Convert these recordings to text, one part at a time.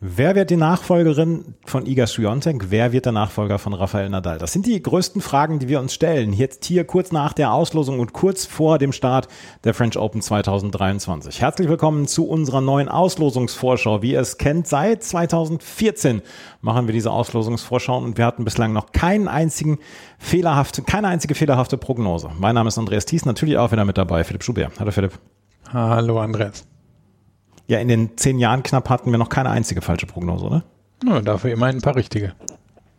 Wer wird die Nachfolgerin von Iga Swiatek? Wer wird der Nachfolger von Rafael Nadal? Das sind die größten Fragen, die wir uns stellen. Jetzt hier kurz nach der Auslosung und kurz vor dem Start der French Open 2023. Herzlich willkommen zu unserer neuen Auslosungsvorschau. Wie ihr es kennt, seit 2014 machen wir diese Auslosungsvorschau und wir hatten bislang noch keinen einzigen fehlerhafte, keine einzige fehlerhafte Prognose. Mein Name ist Andreas Thies, natürlich auch wieder mit dabei, Philipp Schubert. Hallo Philipp. Hallo Andreas. Ja, in den zehn Jahren knapp hatten wir noch keine einzige falsche Prognose, oder? Ja, dafür immer ein paar richtige.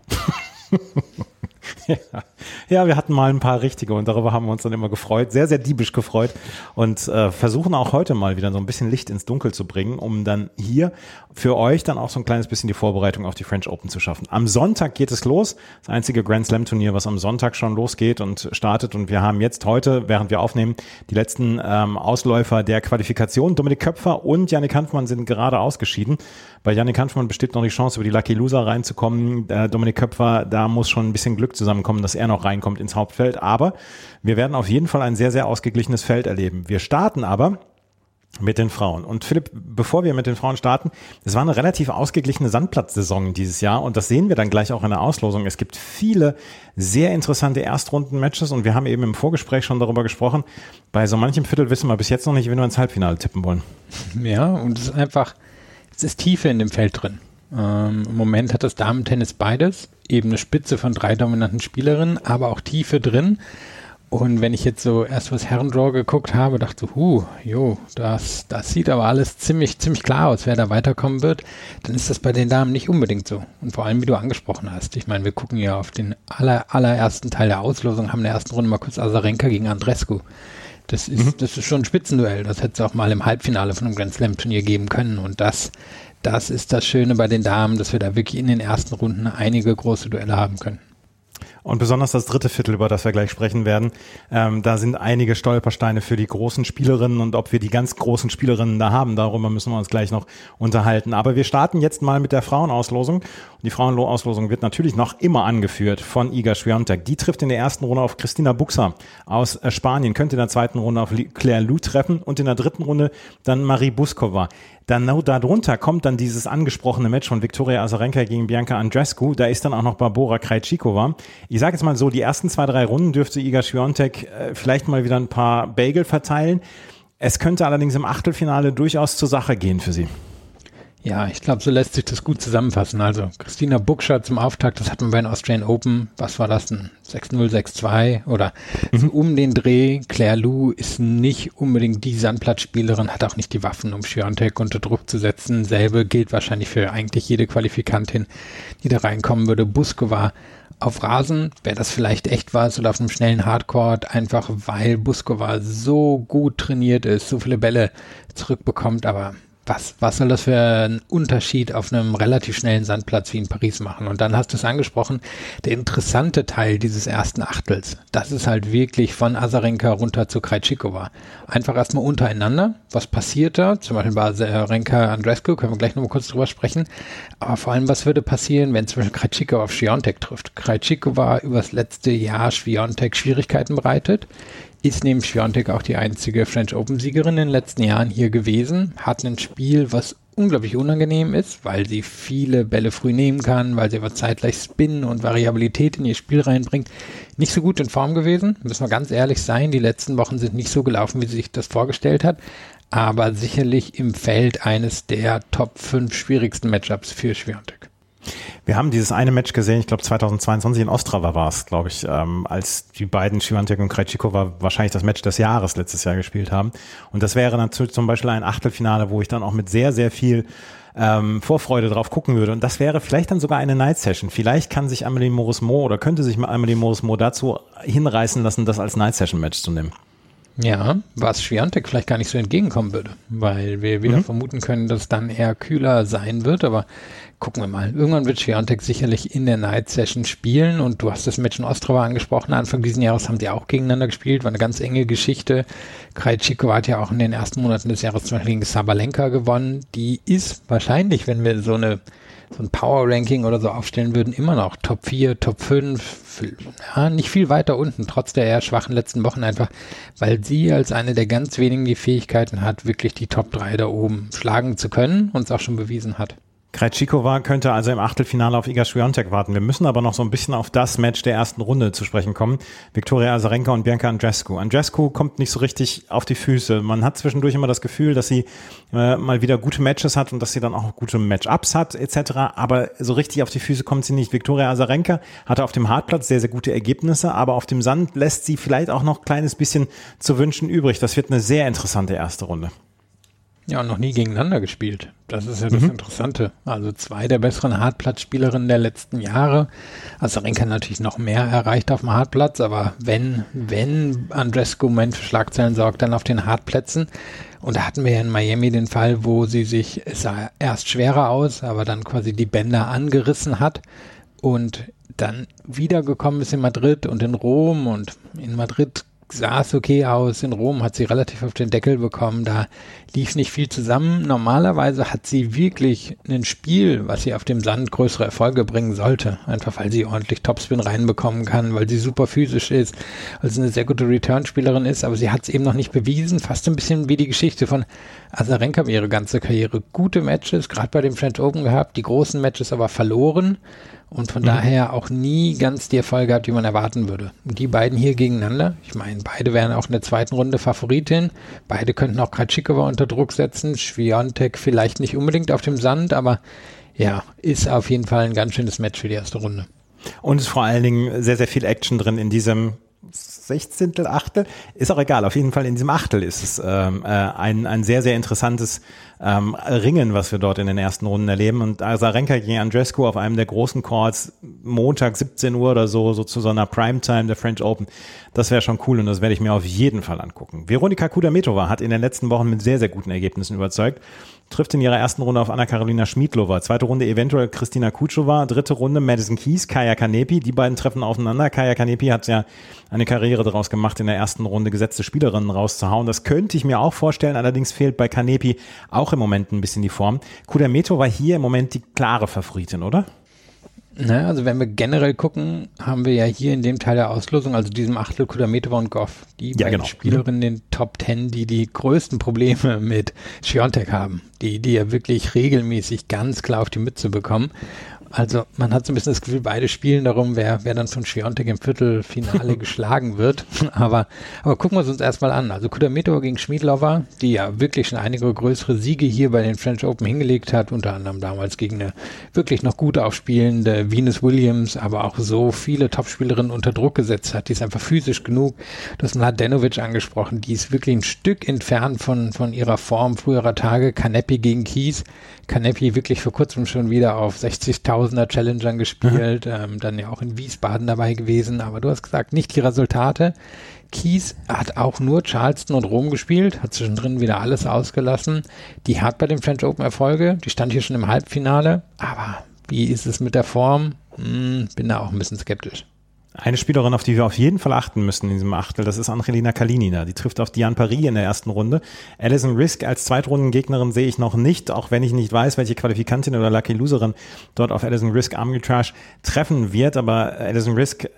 ja. Ja, wir hatten mal ein paar richtige und darüber haben wir uns dann immer gefreut, sehr, sehr diebisch gefreut und äh, versuchen auch heute mal wieder so ein bisschen Licht ins Dunkel zu bringen, um dann hier für euch dann auch so ein kleines bisschen die Vorbereitung auf die French Open zu schaffen. Am Sonntag geht es los, das einzige Grand Slam Turnier, was am Sonntag schon losgeht und startet und wir haben jetzt heute, während wir aufnehmen, die letzten ähm, Ausläufer der Qualifikation. Dominik Köpfer und Janik Hanfmann sind gerade ausgeschieden. Bei Janik Hanfmann besteht noch die Chance, über die Lucky Loser reinzukommen. Äh, Dominik Köpfer, da muss schon ein bisschen Glück zusammenkommen, dass er noch reinkommt ins Hauptfeld. Aber wir werden auf jeden Fall ein sehr, sehr ausgeglichenes Feld erleben. Wir starten aber mit den Frauen. Und Philipp, bevor wir mit den Frauen starten, es war eine relativ ausgeglichene Sandplatzsaison dieses Jahr und das sehen wir dann gleich auch in der Auslosung. Es gibt viele sehr interessante Erstrunden-Matches und wir haben eben im Vorgespräch schon darüber gesprochen. Bei so manchem Viertel wissen wir bis jetzt noch nicht, wenn wir ins Halbfinale tippen wollen. Ja, und es ist einfach, es ist Tiefe in dem Feld drin. Ähm, Im Moment hat das Damen-Tennis beides, eben eine Spitze von drei dominanten Spielerinnen, aber auch Tiefe drin. Und wenn ich jetzt so erst was Herrendraw geguckt habe, dachte huh, jo, das, das sieht aber alles ziemlich, ziemlich klar aus, wer da weiterkommen wird, dann ist das bei den Damen nicht unbedingt so. Und vor allem, wie du angesprochen hast. Ich meine, wir gucken ja auf den aller, allerersten Teil der Auslosung, haben in der ersten Runde mal kurz Azarenka gegen Andrescu. Das ist, mhm. das ist schon ein Spitzenduell. Das hätte es auch mal im Halbfinale von einem Grand Slam Turnier geben können. Und das, das ist das Schöne bei den Damen, dass wir da wirklich in den ersten Runden einige große Duelle haben können. Und besonders das dritte Viertel, über das wir gleich sprechen werden, ähm, da sind einige Stolpersteine für die großen Spielerinnen und ob wir die ganz großen Spielerinnen da haben, darüber müssen wir uns gleich noch unterhalten. Aber wir starten jetzt mal mit der Frauenauslosung. Und die Frauenauslosung wird natürlich noch immer angeführt von Iga Swiatek. Die trifft in der ersten Runde auf Christina Buxa aus äh, Spanien, könnte in der zweiten Runde auf Claire Lou treffen und in der dritten Runde dann Marie Buskova. Dann darunter kommt dann dieses angesprochene Match von Viktoria Azarenka gegen Bianca Andrescu. Da ist dann auch noch Barbora Krejcikova. Ich sage jetzt mal so, die ersten zwei, drei Runden dürfte Iga Swiatek äh, vielleicht mal wieder ein paar Bagel verteilen. Es könnte allerdings im Achtelfinale durchaus zur Sache gehen für sie. Ja, ich glaube, so lässt sich das gut zusammenfassen. Also Christina Buckscher zum Auftakt, das hatten wir bei den Australian Open. Was war das denn? 6-0, 6-2 oder mhm. so um den Dreh. Claire Lou ist nicht unbedingt die Sandplatzspielerin, hat auch nicht die Waffen, um Schiontek unter Druck zu setzen. Selbe gilt wahrscheinlich für eigentlich jede Qualifikantin, die da reinkommen würde. Buskova auf Rasen wäre das vielleicht echt was oder auf einem schnellen Hardcore, einfach weil Buskova so gut trainiert ist, so viele Bälle zurückbekommt, aber was, was soll das für ein Unterschied auf einem relativ schnellen Sandplatz wie in Paris machen? Und dann hast du es angesprochen, der interessante Teil dieses ersten Achtels, das ist halt wirklich von Azarenka runter zu Krejcikova. Einfach erstmal untereinander, was passiert da? Zum Beispiel bei Azarenka Andrescu, können wir gleich nochmal kurz drüber sprechen. Aber vor allem, was würde passieren, wenn zum Beispiel Krejcikova auf Schwiontek trifft? Krejcikova übers letzte Jahr Schwiontek Schwierigkeiten bereitet ist neben Schwiontek auch die einzige French Open Siegerin in den letzten Jahren hier gewesen, hat ein Spiel, was unglaublich unangenehm ist, weil sie viele Bälle früh nehmen kann, weil sie aber zeitgleich Spin und Variabilität in ihr Spiel reinbringt. Nicht so gut in Form gewesen, müssen wir ganz ehrlich sein. Die letzten Wochen sind nicht so gelaufen, wie sie sich das vorgestellt hat, aber sicherlich im Feld eines der Top 5 schwierigsten Matchups für Schwiontek. Wir haben dieses eine Match gesehen, ich glaube 2022 in Ostrava war es, glaube ich, ähm, als die beiden Schiwantek und Krejcikova wahrscheinlich das Match des Jahres letztes Jahr gespielt haben. Und das wäre natürlich zum Beispiel ein Achtelfinale, wo ich dann auch mit sehr, sehr viel ähm, Vorfreude drauf gucken würde. Und das wäre vielleicht dann sogar eine Night Session. Vielleicht kann sich Amelie Morismo oder könnte sich Amelie Morismo dazu hinreißen lassen, das als Night Session Match zu nehmen. Ja, was Schwiontek vielleicht gar nicht so entgegenkommen würde, weil wir wieder mhm. vermuten können, dass dann eher kühler sein wird, aber gucken wir mal. Irgendwann wird Schwerontek sicherlich in der Night Session spielen und du hast das Match in Ostrava angesprochen. Anfang dieses Jahres haben sie auch gegeneinander gespielt, war eine ganz enge Geschichte. Krajcikova hat ja auch in den ersten Monaten des Jahres zum Beispiel gegen Sabalenka gewonnen. Die ist wahrscheinlich, wenn wir so eine so ein Power-Ranking oder so aufstellen würden, immer noch Top 4, Top 5, ja, nicht viel weiter unten, trotz der eher schwachen letzten Wochen einfach, weil sie als eine der ganz wenigen die Fähigkeiten hat, wirklich die Top 3 da oben schlagen zu können und es auch schon bewiesen hat. Krejcikova könnte also im Achtelfinale auf Iga Swiatek warten. Wir müssen aber noch so ein bisschen auf das Match der ersten Runde zu sprechen kommen. Viktoria Azarenka und Bianca Andreescu. Andreescu kommt nicht so richtig auf die Füße. Man hat zwischendurch immer das Gefühl, dass sie äh, mal wieder gute Matches hat und dass sie dann auch gute Matchups hat etc. Aber so richtig auf die Füße kommt sie nicht. Viktoria Azarenka hatte auf dem Hartplatz sehr, sehr gute Ergebnisse, aber auf dem Sand lässt sie vielleicht auch noch ein kleines bisschen zu wünschen übrig. Das wird eine sehr interessante erste Runde. Ja, und noch nie gegeneinander gespielt. Das ist ja das mhm. Interessante. Also zwei der besseren Hartplatzspielerinnen der letzten Jahre. Also Renka natürlich noch mehr erreicht auf dem Hartplatz, aber wenn, wenn Andrescu Moment für Schlagzeilen sorgt, dann auf den Hartplätzen. Und da hatten wir ja in Miami den Fall, wo sie sich, es sah erst schwerer aus, aber dann quasi die Bänder angerissen hat und dann wiedergekommen ist in Madrid und in Rom und in Madrid sah es okay aus. In Rom hat sie relativ auf den Deckel bekommen. Da lief nicht viel zusammen. Normalerweise hat sie wirklich ein Spiel, was sie auf dem Sand größere Erfolge bringen sollte. Einfach weil sie ordentlich Topspin reinbekommen kann, weil sie super physisch ist, weil sie eine sehr gute Return-Spielerin ist. Aber sie hat es eben noch nicht bewiesen. Fast ein bisschen wie die Geschichte von Azarenka ihre ganze Karriere. Gute Matches, gerade bei dem French Open gehabt, die großen Matches aber verloren und von mhm. daher auch nie ganz die Erfolge gehabt, die man erwarten würde. Die beiden hier gegeneinander, ich meine, beide wären auch in der zweiten Runde Favoritin, beide könnten auch Kratschikova unter Druck setzen, Schwiontek vielleicht nicht unbedingt auf dem Sand, aber ja, ist auf jeden Fall ein ganz schönes Match für die erste Runde. Und es ist vor allen Dingen sehr, sehr viel Action drin in diesem Sechzehntel, Achtel, ist auch egal. Auf jeden Fall in diesem Achtel ist es ähm, äh, ein, ein sehr, sehr interessantes ähm, Ringen, was wir dort in den ersten Runden erleben. Und Azarenka gegen Andrescu auf einem der großen Courts, Montag 17 Uhr oder so, so zu so einer Primetime der French Open, das wäre schon cool und das werde ich mir auf jeden Fall angucken. Veronika Kudametova hat in den letzten Wochen mit sehr, sehr guten Ergebnissen überzeugt trifft in ihrer ersten Runde auf Anna-Karolina Schmiedlova. Zweite Runde eventuell Christina Kutschova. Dritte Runde Madison Keys, Kaya Kanepi. Die beiden treffen aufeinander. Kaya Kanepi hat ja eine Karriere daraus gemacht, in der ersten Runde gesetzte Spielerinnen rauszuhauen. Das könnte ich mir auch vorstellen. Allerdings fehlt bei Kanepi auch im Moment ein bisschen die Form. Kudameto war hier im Moment die klare Favoritin, oder? Na, also wenn wir generell gucken, haben wir ja hier in dem Teil der Auslosung, also diesem Achtel Kudametova und Goff, die ja, genau. Spielerinnen in den Top Ten, die die größten Probleme mit Schiontek haben, die, die ja wirklich regelmäßig ganz klar auf die Mütze bekommen. Also man hat so ein bisschen das Gefühl, beide spielen darum, wer, wer dann von Schwiontek im Viertelfinale geschlagen wird. Aber, aber gucken wir es uns erstmal an. Also Kudametova gegen Schmiedlova, die ja wirklich schon einige größere Siege hier bei den French Open hingelegt hat, unter anderem damals gegen eine wirklich noch gut aufspielende Venus Williams, aber auch so viele Topspielerinnen unter Druck gesetzt hat. Die ist einfach physisch genug. Du hast Mladenovic angesprochen, die ist wirklich ein Stück entfernt von, von ihrer Form früherer Tage. Kanepi gegen Kies. Kanepi wirklich vor kurzem schon wieder auf 60.000er Challengern gespielt, mhm. ähm, dann ja auch in Wiesbaden dabei gewesen, aber du hast gesagt, nicht die Resultate. Kies hat auch nur Charleston und Rom gespielt, hat zwischendrin wieder alles ausgelassen. Die hat bei dem French Open Erfolge, die stand hier schon im Halbfinale, aber wie ist es mit der Form? Hm, bin da auch ein bisschen skeptisch. Eine Spielerin, auf die wir auf jeden Fall achten müssen in diesem Achtel, das ist Angelina Kalinina. Die trifft auf Diane Paris in der ersten Runde. Alison Risk als Zweitrundengegnerin sehe ich noch nicht, auch wenn ich nicht weiß, welche Qualifikantin oder Lucky Loserin dort auf Alison Risk Arbitrage treffen wird. Aber Alison Risk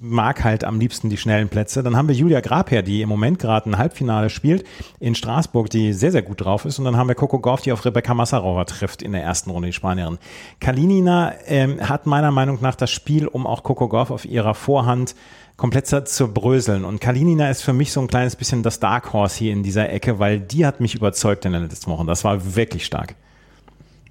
mag halt am liebsten die schnellen Plätze. Dann haben wir Julia Grabherr, die im Moment gerade ein Halbfinale spielt in Straßburg, die sehr, sehr gut drauf ist. Und dann haben wir Coco Gauff, die auf Rebecca Massarova trifft in der ersten Runde, die Spanierin. Kalinina ähm, hat meiner Meinung nach das Spiel, um auch Coco Gauff auf ihrer Vorhand komplett zu bröseln. Und Kalinina ist für mich so ein kleines bisschen das Dark Horse hier in dieser Ecke, weil die hat mich überzeugt in den letzten Wochen. Das war wirklich stark.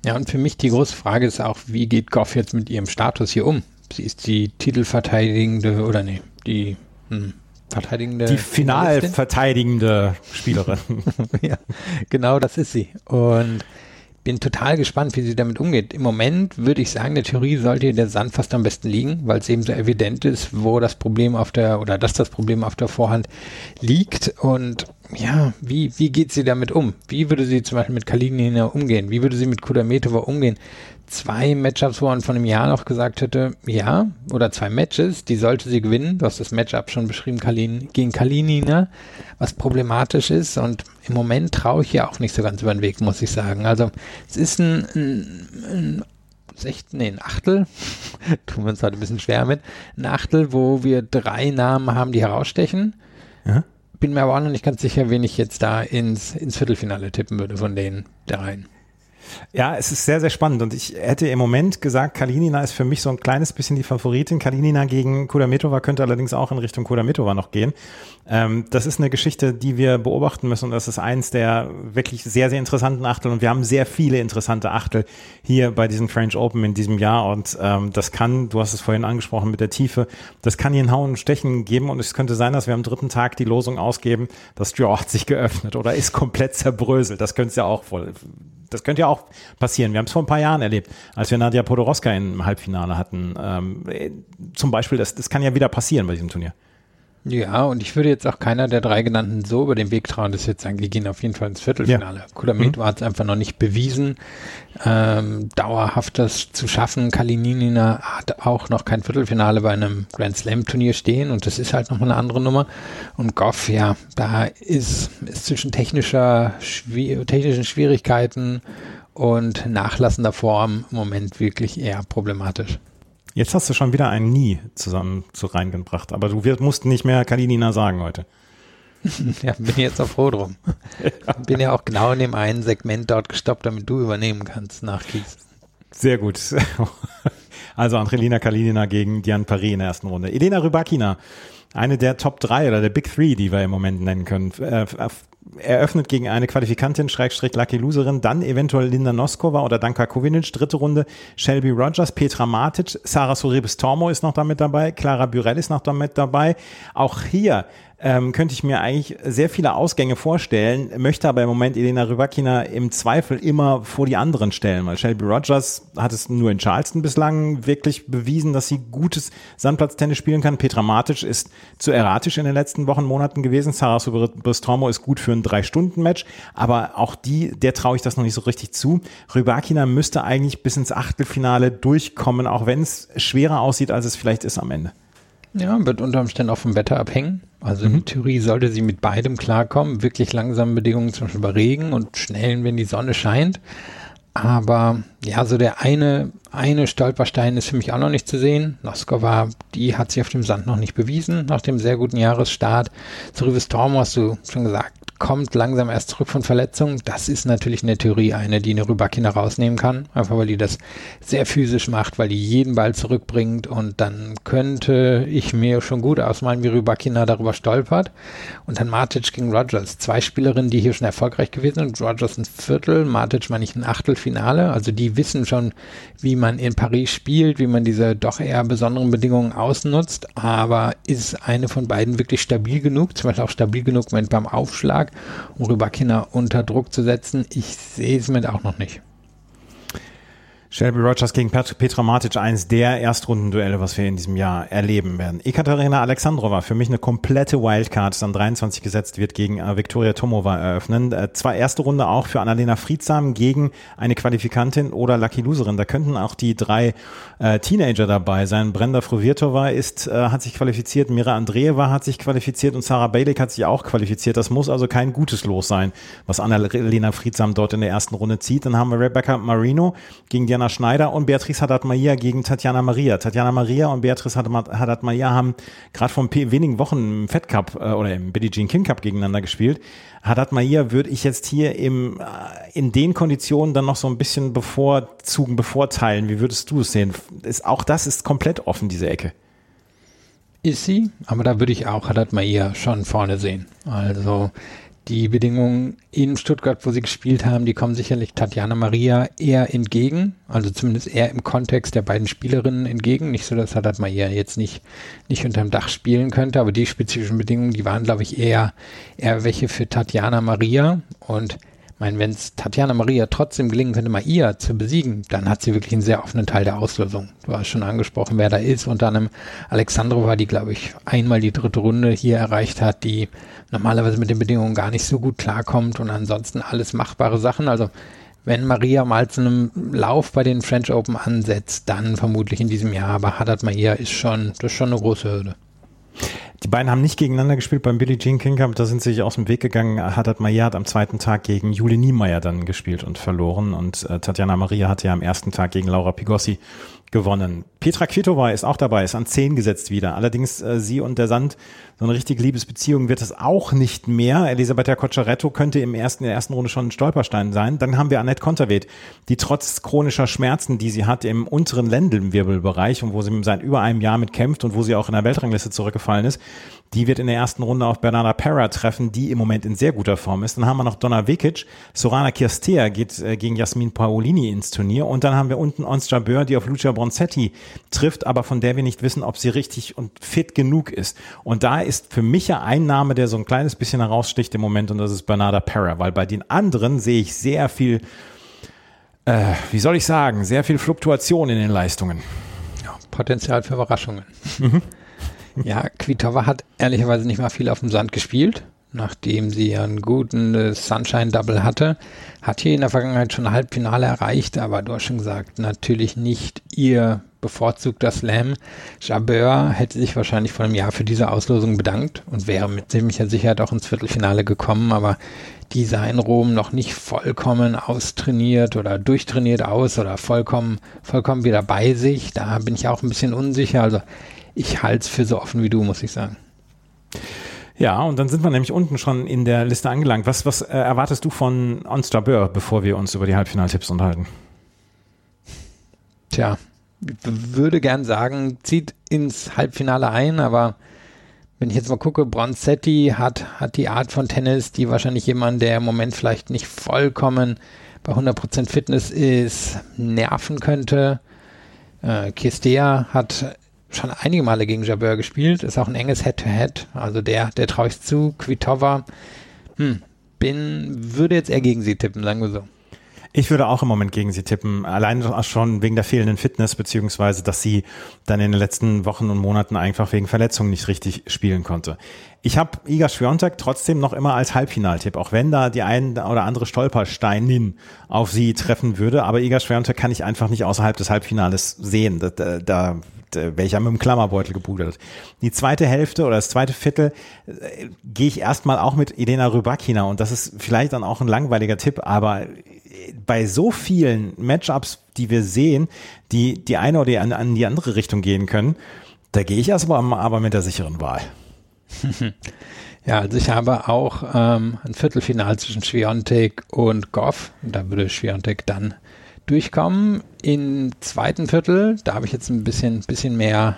Ja, und für mich die große Frage ist auch, wie geht Goff jetzt mit ihrem Status hier um? Sie ist die titelverteidigende, oder nee, die hm, verteidigende. Die finalverteidigende Spielerin. ja, genau das ist sie. Und bin total gespannt, wie sie damit umgeht. Im Moment würde ich sagen, der Theorie sollte der Sand fast am besten liegen, weil es eben so evident ist, wo das Problem auf der, oder dass das Problem auf der Vorhand liegt. Und ja, wie, wie geht sie damit um? Wie würde sie zum Beispiel mit Kalinina umgehen? Wie würde sie mit Kudametova umgehen? Zwei Matchups, wo man von einem Jahr noch gesagt hätte, ja, oder zwei Matches, die sollte sie gewinnen. Du hast das Matchup schon beschrieben, Kalin, gegen Kalinina, was problematisch ist. Und im Moment traue ich ja auch nicht so ganz über den Weg, muss ich sagen. Also es ist ein, ein, ein Sechsten, nee, ein Achtel, tun wir uns heute ein bisschen schwer mit, ein Achtel, wo wir drei Namen haben, die herausstechen. Ja. Bin mir aber auch noch nicht ganz sicher, wen ich jetzt da ins, ins Viertelfinale tippen würde von den dreien. Ja, es ist sehr, sehr spannend und ich hätte im Moment gesagt, Kalinina ist für mich so ein kleines bisschen die Favoritin. Kalinina gegen Kudametova könnte allerdings auch in Richtung Kudametova noch gehen. Ähm, das ist eine Geschichte, die wir beobachten müssen und das ist eins der wirklich sehr, sehr interessanten Achtel und wir haben sehr viele interessante Achtel hier bei diesen French Open in diesem Jahr und ähm, das kann, du hast es vorhin angesprochen mit der Tiefe, das kann hier ein Hauen und Stechen geben und es könnte sein, dass wir am dritten Tag die Losung ausgeben, das Draw hat sich geöffnet oder ist komplett zerbröselt. Das könnte es ja auch voll das könnte ja auch passieren. Wir haben es vor ein paar Jahren erlebt, als wir Nadia Podoroska im Halbfinale hatten. Ähm, zum Beispiel, das, das kann ja wieder passieren bei diesem Turnier. Ja, und ich würde jetzt auch keiner der drei genannten so über den Weg trauen, dass jetzt sagen, die gehen auf jeden Fall ins Viertelfinale. Ja. Kulamet mhm. hat es einfach noch nicht bewiesen, ähm, dauerhaft das zu schaffen. Kalinina hat auch noch kein Viertelfinale bei einem Grand Slam Turnier stehen und das ist halt nochmal eine andere Nummer. Und Goff, ja, da ist, ist zwischen technischer, schwier technischen Schwierigkeiten und nachlassender Form im Moment wirklich eher problematisch. Jetzt hast du schon wieder ein Nie zusammen zu reingebracht, aber du wirst, musst nicht mehr Kalinina sagen heute. ja, bin jetzt auch froh drum. Bin ja auch genau in dem einen Segment dort gestoppt, damit du übernehmen kannst nach Kies. Sehr gut. Also Angelina Kalinina gegen Diane Paris in der ersten Runde. Elena Rybakina, eine der Top 3 oder der Big 3, die wir im Moment nennen können, äh, eröffnet gegen eine Qualifikantin, Schrägstrich Lucky Loserin, dann eventuell Linda Noskova oder Danka Kovinic, dritte Runde Shelby Rogers, Petra Matic, Sarah Soribes Tormo ist noch damit dabei, Clara Burell ist noch damit dabei. Auch hier ähm, könnte ich mir eigentlich sehr viele Ausgänge vorstellen, möchte aber im Moment Elena Rybakina im Zweifel immer vor die anderen stellen, weil Shelby Rogers hat es nur in Charleston bislang wirklich bewiesen, dass sie gutes Sandplatztennis spielen kann. Petra Matic ist zu erratisch in den letzten Wochen, Monaten gewesen. Sarah Bristolmo ist gut für ein Drei-Stunden-Match, aber auch die, der traue ich das noch nicht so richtig zu. Rybakina müsste eigentlich bis ins Achtelfinale durchkommen, auch wenn es schwerer aussieht, als es vielleicht ist am Ende. Ja, wird unter Umständen auch vom Wetter abhängen. Also mhm. in Theorie sollte sie mit beidem klarkommen. Wirklich langsamen Bedingungen, zum Beispiel bei Regen und schnellen, wenn die Sonne scheint. Aber ja, so der eine, eine Stolperstein ist für mich auch noch nicht zu sehen. Noskova, die hat sich auf dem Sand noch nicht bewiesen, nach dem sehr guten Jahresstart. Zu Rivis Storm hast du schon gesagt, kommt langsam erst zurück von Verletzungen. Das ist natürlich in der Theorie eine, die eine Rybakina rausnehmen kann, einfach weil die das sehr physisch macht, weil die jeden Ball zurückbringt und dann könnte ich mir schon gut ausmalen, wie Rybakina darüber stolpert. Und dann Matic gegen Rogers, zwei Spielerinnen, die hier schon erfolgreich gewesen sind. Rogers ein Viertel, Matic meine ich ein Achtelfinale. Also die wissen schon, wie man in Paris spielt, wie man diese doch eher besonderen Bedingungen ausnutzt. Aber ist eine von beiden wirklich stabil genug, zum Beispiel auch stabil genug beim Aufschlag, um Rybakina unter Druck zu setzen? Ich sehe es mit auch noch nicht. Shelby Rogers gegen Petra Matic, eins der Erstrundenduelle, was wir in diesem Jahr erleben werden. Ekaterina Alexandrova, für mich eine komplette Wildcard, dann 23 gesetzt wird, gegen äh, Viktoria Tomova eröffnen. Äh, zwar erste Runde auch für Annalena Friedsam gegen eine Qualifikantin oder Lucky Loserin. Da könnten auch die drei äh, Teenager dabei sein. Brenda Fruvirtova ist, äh, hat sich qualifiziert, Mira Andreeva hat sich qualifiziert und Sarah Bailik hat sich auch qualifiziert. Das muss also kein gutes Los sein, was Annalena Friedsam dort in der ersten Runde zieht. Dann haben wir Rebecca Marino gegen Diana Diana Schneider und Beatrice Haddad-Maia gegen Tatjana Maria. Tatjana Maria und Beatrice Haddad-Maia haben gerade vor wenigen Wochen im Fed Cup äh, oder im Billie Jean King Cup gegeneinander gespielt. Haddad-Maia würde ich jetzt hier im, äh, in den Konditionen dann noch so ein bisschen bevorzugen, bevorteilen. Wie würdest du es sehen? Ist, auch das ist komplett offen, diese Ecke. Ist sie, aber da würde ich auch Haddad-Maia schon vorne sehen. Also die Bedingungen in Stuttgart, wo sie gespielt haben, die kommen sicherlich Tatjana Maria eher entgegen, also zumindest eher im Kontext der beiden Spielerinnen entgegen. Nicht so, dass Haddad Maria jetzt nicht, nicht unterm Dach spielen könnte, aber die spezifischen Bedingungen, die waren, glaube ich, eher, eher welche für Tatjana Maria und ich meine, wenn es Tatjana Maria trotzdem gelingen könnte, Maia zu besiegen, dann hat sie wirklich einen sehr offenen Teil der Auslösung. Du hast schon angesprochen, wer da ist. Unter anderem Alexandrova, die, glaube ich, einmal die dritte Runde hier erreicht hat, die normalerweise mit den Bedingungen gar nicht so gut klarkommt und ansonsten alles machbare Sachen. Also wenn Maria mal zu einem Lauf bei den French Open ansetzt, dann vermutlich in diesem Jahr. Aber Haddad Maria ist schon, das ist schon eine große Hürde. Die beiden haben nicht gegeneinander gespielt beim Billie Jean King Cup, da sind sie sich aus dem Weg gegangen. Haddad Maia hat am zweiten Tag gegen Jule Niemeyer dann gespielt und verloren und äh, Tatjana Maria hatte ja am ersten Tag gegen Laura Pigossi gewonnen. Petra Kvitova ist auch dabei, ist an 10 gesetzt wieder. Allerdings äh, sie und der Sand, so eine richtige Liebesbeziehung wird es auch nicht mehr. Elisabetta Cocciaretto könnte im ersten, in der ersten Runde schon ein Stolperstein sein. Dann haben wir Annette Konterweht, die trotz chronischer Schmerzen, die sie hat im unteren Lendenwirbelbereich und wo sie seit über einem Jahr mit kämpft und wo sie auch in der Weltrangliste zurückgefallen ist, die wird in der ersten Runde auf Bernarda Pera treffen, die im Moment in sehr guter Form ist. Dann haben wir noch Donna Vekic. Sorana Kirstea geht äh, gegen Jasmin Paolini ins Turnier. Und dann haben wir unten Ons Jabeur, die auf Lucia Bronzetti trifft, aber von der wir nicht wissen, ob sie richtig und fit genug ist. Und da ist für mich ja ein Name, der so ein kleines bisschen heraussticht im Moment und das ist Bernarda Pera, weil bei den anderen sehe ich sehr viel, äh, wie soll ich sagen, sehr viel Fluktuation in den Leistungen. Ja, Potenzial für Überraschungen. Mhm. Ja, Kvitova hat ehrlicherweise nicht mal viel auf dem Sand gespielt. Nachdem sie einen guten äh, Sunshine-Double hatte, hat hier in der Vergangenheit schon ein Halbfinale erreicht, aber du hast schon gesagt, natürlich nicht ihr bevorzugter Slam. Jabeur hätte sich wahrscheinlich vor einem Jahr für diese Auslosung bedankt und wäre mit ziemlicher Sicherheit auch ins Viertelfinale gekommen, aber die sah in Rom noch nicht vollkommen austrainiert oder durchtrainiert aus oder vollkommen, vollkommen wieder bei sich. Da bin ich auch ein bisschen unsicher. Also ich halte es für so offen wie du, muss ich sagen. Ja, und dann sind wir nämlich unten schon in der Liste angelangt. Was, was äh, erwartest du von Onstar Böhr, bevor wir uns über die Halbfinaltipps unterhalten? Tja, würde gern sagen, zieht ins Halbfinale ein, aber wenn ich jetzt mal gucke, Bronzetti hat, hat die Art von Tennis, die wahrscheinlich jemand, der im Moment vielleicht nicht vollkommen bei 100% Fitness ist, nerven könnte. Äh, Kistea hat schon einige Male gegen Jabeur gespielt, ist auch ein enges Head-to-Head, -Head. also der, der traue ich zu. Kvitova, hm, bin, würde jetzt eher gegen sie tippen, sagen wir so. Ich würde auch im Moment gegen sie tippen, allein schon wegen der fehlenden Fitness, beziehungsweise, dass sie dann in den letzten Wochen und Monaten einfach wegen Verletzungen nicht richtig spielen konnte. Ich habe Iga Swiatek trotzdem noch immer als Halbfinaltipp, auch wenn da die ein oder andere Stolpersteinin auf sie treffen würde, aber Iga Swiatek kann ich einfach nicht außerhalb des Halbfinales sehen. Da, da, da äh, welcher mit dem Klammerbeutel gepudert. Die zweite Hälfte oder das zweite Viertel äh, gehe ich erstmal auch mit Elena Rybakina und das ist vielleicht dann auch ein langweiliger Tipp, aber bei so vielen Matchups, die wir sehen, die die eine oder die an, an die andere Richtung gehen können, da gehe ich erstmal aber mit der sicheren Wahl. Ja, also ich habe auch ähm, ein Viertelfinal zwischen Schwiontek und Goff. Da würde Schwiontek dann durchkommen. Im zweiten Viertel, da habe ich jetzt ein bisschen, bisschen mehr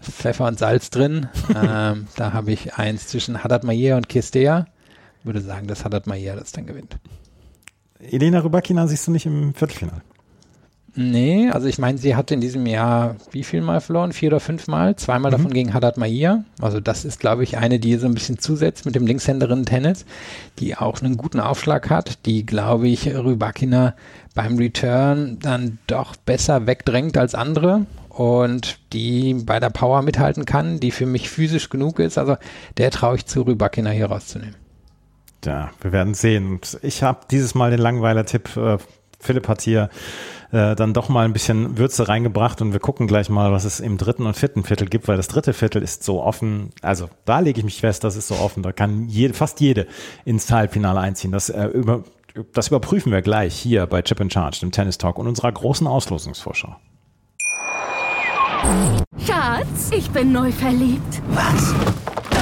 Pfeffer und Salz drin. ähm, da habe ich eins zwischen Haddad Mayer und Kistea. Würde sagen, dass Haddad Mayer das dann gewinnt. Elena Rybakina siehst du nicht im Viertelfinale? Nee, also ich meine, sie hat in diesem Jahr wie viel Mal verloren? Vier oder fünf Mal? Zweimal mhm. davon gegen Haddad Mahir. Also das ist, glaube ich, eine, die so ein bisschen zusetzt mit dem Linkshänderinnen-Tennis, die auch einen guten Aufschlag hat, die, glaube ich, Rybakina beim Return dann doch besser wegdrängt als andere und die bei der Power mithalten kann, die für mich physisch genug ist. Also der traue ich zu, Rybakina hier rauszunehmen. Ja, wir werden sehen. Und ich habe dieses Mal den Langweiler-Tipp. Äh, Philipp hat hier äh, dann doch mal ein bisschen Würze reingebracht und wir gucken gleich mal, was es im dritten und vierten Viertel gibt, weil das dritte Viertel ist so offen. Also da lege ich mich fest, das ist so offen. Da kann jede, fast jede ins Halbfinale einziehen. Das, äh, über, das überprüfen wir gleich hier bei Chip and Charge, dem Tennis Talk und unserer großen Auslosungsvorschau. Schatz, ich bin neu verliebt. Was?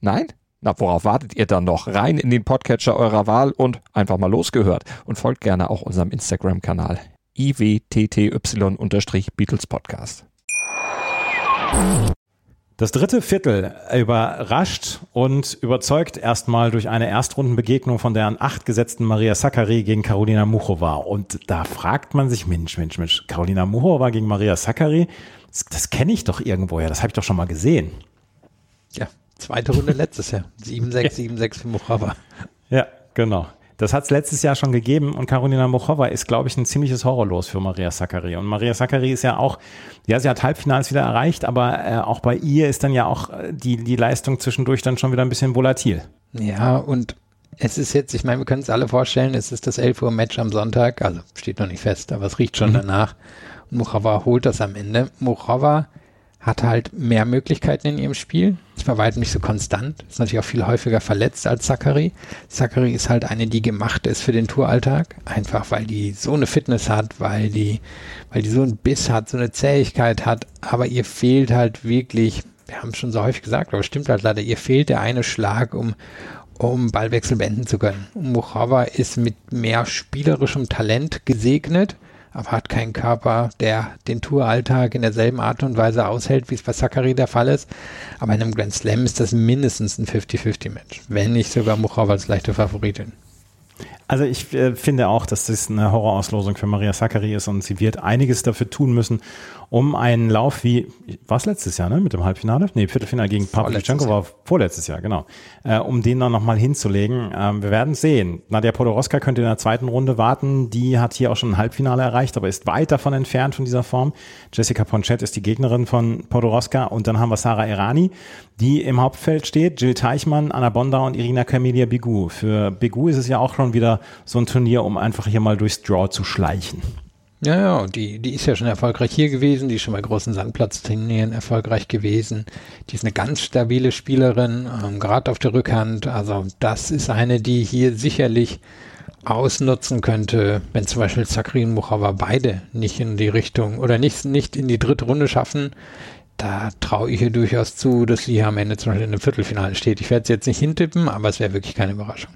Nein? Na, worauf wartet ihr dann noch? Rein in den Podcatcher eurer Wahl und einfach mal losgehört. Und folgt gerne auch unserem Instagram-Kanal iwtty-Beatles Podcast. Das dritte Viertel überrascht und überzeugt erstmal durch eine Erstrundenbegegnung von der an acht gesetzten Maria Sakkari gegen Karolina Muchova. Und da fragt man sich, Mensch, Mensch, Mensch, Karolina Muchova gegen Maria Sakkari, das, das kenne ich doch irgendwoher, das habe ich doch schon mal gesehen. Ja, zweite Runde letztes Jahr. 7-6, 7-6 für Muchova. Ja, genau. Das hat es letztes Jahr schon gegeben und Karolina Muchova ist, glaube ich, ein ziemliches Horrorlos für Maria Sakkari. Und Maria Sakkari ist ja auch, ja, sie hat Halbfinals wieder erreicht, aber äh, auch bei ihr ist dann ja auch äh, die, die Leistung zwischendurch dann schon wieder ein bisschen volatil. Ja, und es ist jetzt, ich meine, wir können es alle vorstellen, es ist das 11 Uhr Match am Sonntag, also steht noch nicht fest, aber es riecht schon mhm. danach. Und Muchova holt das am Ende. Muchova hat halt mehr Möglichkeiten in ihrem Spiel. Ist bei weitem nicht so konstant. Ist natürlich auch viel häufiger verletzt als Zachary. Zachary ist halt eine, die gemacht ist für den Touralltag. Einfach weil die so eine Fitness hat, weil die, weil die so einen Biss hat, so eine Zähigkeit hat. Aber ihr fehlt halt wirklich, wir haben es schon so häufig gesagt, aber stimmt halt leider, ihr fehlt der eine Schlag, um, um Ballwechsel beenden zu können. Muchava ist mit mehr spielerischem Talent gesegnet aber hat keinen Körper, der den Touralltag in derselben Art und Weise aushält, wie es bei Zachary der Fall ist. Aber in einem Grand Slam ist das mindestens ein 50-50-Match, wenn nicht sogar Muchov als leichte Favoritin. Also ich äh, finde auch, dass das eine Horrorauslosung für Maria Sakkari ist und sie wird einiges dafür tun müssen, um einen Lauf wie, war es letztes Jahr, ne, mit dem Halbfinale? Nee, Viertelfinale gegen Pavlyuchenko war vorletztes Jahr, genau. Äh, um den dann nochmal hinzulegen. Ähm, wir werden sehen. Nadja Podoroska könnte in der zweiten Runde warten. Die hat hier auch schon ein Halbfinale erreicht, aber ist weit davon entfernt von dieser Form. Jessica Ponchette ist die Gegnerin von Podoroska und dann haben wir Sarah Errani, die im Hauptfeld steht. Jill Teichmann, Anna Bonda und Irina Camelia Bigu. Für Bigu ist es ja auch schon wieder so ein Turnier, um einfach hier mal durchs Draw zu schleichen. Ja, ja, die, die ist ja schon erfolgreich hier gewesen, die ist schon bei großen Sandplatzturnieren erfolgreich gewesen. Die ist eine ganz stabile Spielerin, ähm, gerade auf der Rückhand. Also das ist eine, die hier sicherlich ausnutzen könnte, wenn zum Beispiel Zakri und Muchava beide nicht in die Richtung oder nicht, nicht in die dritte Runde schaffen. Da traue ich ihr durchaus zu, dass sie hier am Ende zum Beispiel in einem Viertelfinale steht. Ich werde es jetzt nicht hintippen, aber es wäre wirklich keine Überraschung.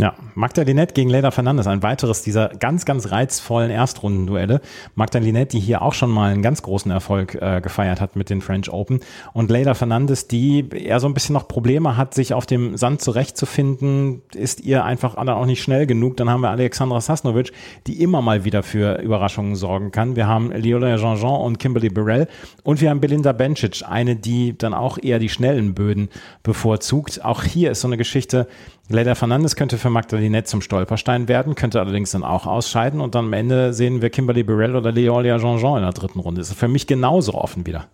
Ja, Magda Linette gegen Leda Fernandes, ein weiteres dieser ganz, ganz reizvollen Erstrundenduelle. Magda Linette, die hier auch schon mal einen ganz großen Erfolg äh, gefeiert hat mit den French Open. Und Leda Fernandes, die eher so ein bisschen noch Probleme hat, sich auf dem Sand zurechtzufinden, ist ihr einfach auch nicht schnell genug. Dann haben wir Alexandra Sasnovic, die immer mal wieder für Überraschungen sorgen kann. Wir haben Leola Jean-Jean und Kimberly Burrell. Und wir haben Belinda Bencic, eine, die dann auch eher die schnellen Böden bevorzugt. Auch hier ist so eine Geschichte, Leda Fernandes könnte für Magdalinette zum Stolperstein werden, könnte allerdings dann auch ausscheiden und dann am Ende sehen wir Kimberly Burrell oder Leolia Jean-Jean in der dritten Runde. Ist für mich genauso offen wieder.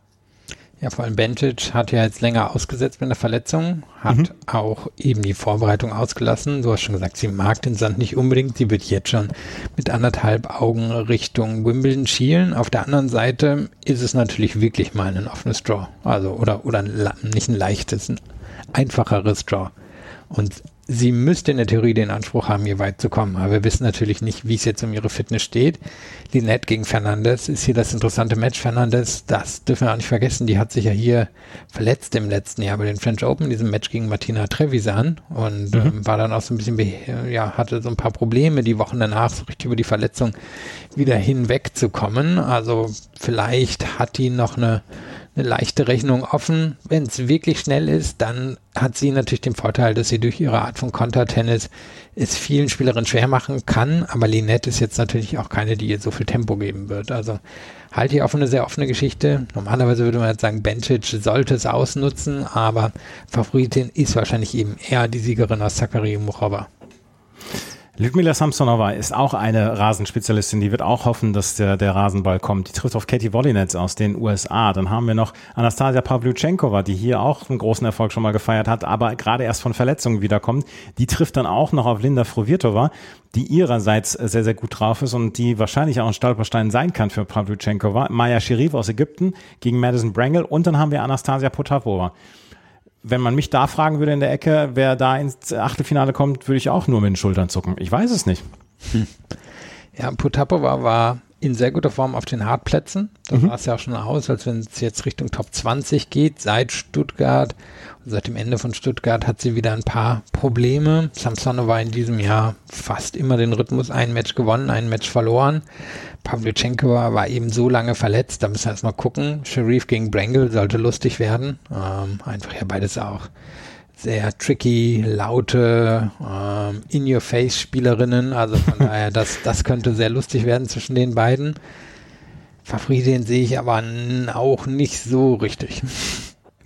Ja, vor allem Bencic hat ja jetzt länger ausgesetzt mit einer Verletzung, hat mhm. auch eben die Vorbereitung ausgelassen. Du hast schon gesagt, sie mag den Sand nicht unbedingt. Sie wird jetzt schon mit anderthalb Augen Richtung Wimbledon schielen. Auf der anderen Seite ist es natürlich wirklich mal ein offenes Draw. Also, oder, oder ein, nicht ein leichtes, ein einfacheres Draw. Und sie müsste in der Theorie den Anspruch haben, hier weit zu kommen. Aber wir wissen natürlich nicht, wie es jetzt um ihre Fitness steht. Linette gegen Fernandes ist hier das interessante Match. Fernandes, das dürfen wir auch nicht vergessen, die hat sich ja hier verletzt im letzten Jahr bei den French Open, diesem Match gegen Martina Trevisan und mhm. ähm, war dann auch so ein bisschen, ja, hatte so ein paar Probleme die Wochen danach, so richtig über die Verletzung wieder hinwegzukommen. Also vielleicht hat die noch eine eine leichte Rechnung offen. Wenn es wirklich schnell ist, dann hat sie natürlich den Vorteil, dass sie durch ihre Art von Kontertennis es vielen Spielerinnen schwer machen kann. Aber Linette ist jetzt natürlich auch keine, die ihr so viel Tempo geben wird. Also halte ich auch für eine sehr offene Geschichte. Normalerweise würde man jetzt sagen, Bencic sollte es ausnutzen, aber Favoritin ist wahrscheinlich eben eher die Siegerin aus Zachary Muchova. Lyudmila Samsonova ist auch eine Rasenspezialistin, die wird auch hoffen, dass der, der Rasenball kommt. Die trifft auf Katie Wolinetz aus den USA. Dann haben wir noch Anastasia Pavlyuchenkova, die hier auch einen großen Erfolg schon mal gefeiert hat, aber gerade erst von Verletzungen wiederkommt. Die trifft dann auch noch auf Linda Fruvirtova, die ihrerseits sehr, sehr gut drauf ist und die wahrscheinlich auch ein Stolperstein sein kann für Pavlyuchenkova. Maya Sherif aus Ägypten gegen Madison Brangle und dann haben wir Anastasia Potapova wenn man mich da fragen würde in der Ecke, wer da ins Achtelfinale kommt, würde ich auch nur mit den Schultern zucken. Ich weiß es nicht. Hm. Ja, Potapova war in sehr guter Form auf den Hartplätzen. Da Mhm. sah es ja auch schon aus, als wenn es jetzt Richtung Top 20 geht, seit Stuttgart. Und seit dem Ende von Stuttgart hat sie wieder ein paar Probleme. Samsonov war in diesem Jahr fast immer den Rhythmus, ein Match gewonnen, ein Match verloren. Pavlyuchenko war, war eben so lange verletzt, da müssen wir erstmal gucken. Sharif gegen Brangle sollte lustig werden. Ähm, einfach ja beides auch sehr tricky, laute, ähm, in-your-face-Spielerinnen. Also von daher, das, das könnte sehr lustig werden zwischen den beiden. Favoritin sehe ich aber auch nicht so richtig.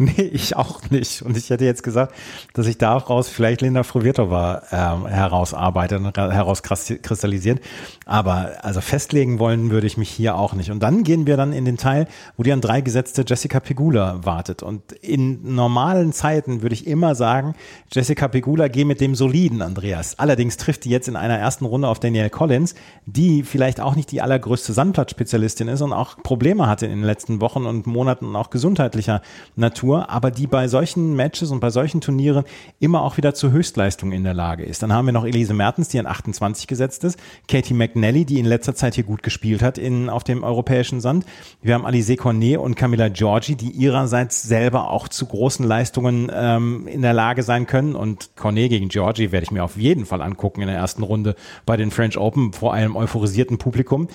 Nee, ich auch nicht. Und ich hätte jetzt gesagt, dass ich daraus vielleicht Linda Fruvirtova ähm, herausarbeite herauskristallisiert. Aber also festlegen wollen würde ich mich hier auch nicht. Und dann gehen wir dann in den Teil, wo die an drei gesetzte Jessica Pegula wartet. Und in normalen Zeiten würde ich immer sagen, Jessica Pegula, geh mit dem soliden Andreas. Allerdings trifft die jetzt in einer ersten Runde auf Danielle Collins, die vielleicht auch nicht die allergrößte Sandplatzspezialistin ist und auch Probleme hatte in den letzten Wochen und Monaten und auch gesundheitlicher Natur, aber die bei solchen Matches und bei solchen Turnieren immer auch wieder zur Höchstleistung in der Lage ist. Dann haben wir noch Elise Mertens, die an 28 gesetzt ist, Katie McNally, die in letzter Zeit hier gut gespielt hat in, auf dem europäischen Sand. Wir haben Alize Cornet und Camilla Giorgi, die ihrerseits selber auch zu großen Leistungen ähm, in der Lage sein können. Und Cornet gegen Giorgi werde ich mir auf jeden Fall angucken in der ersten Runde bei den French Open vor einem euphorisierten Publikum.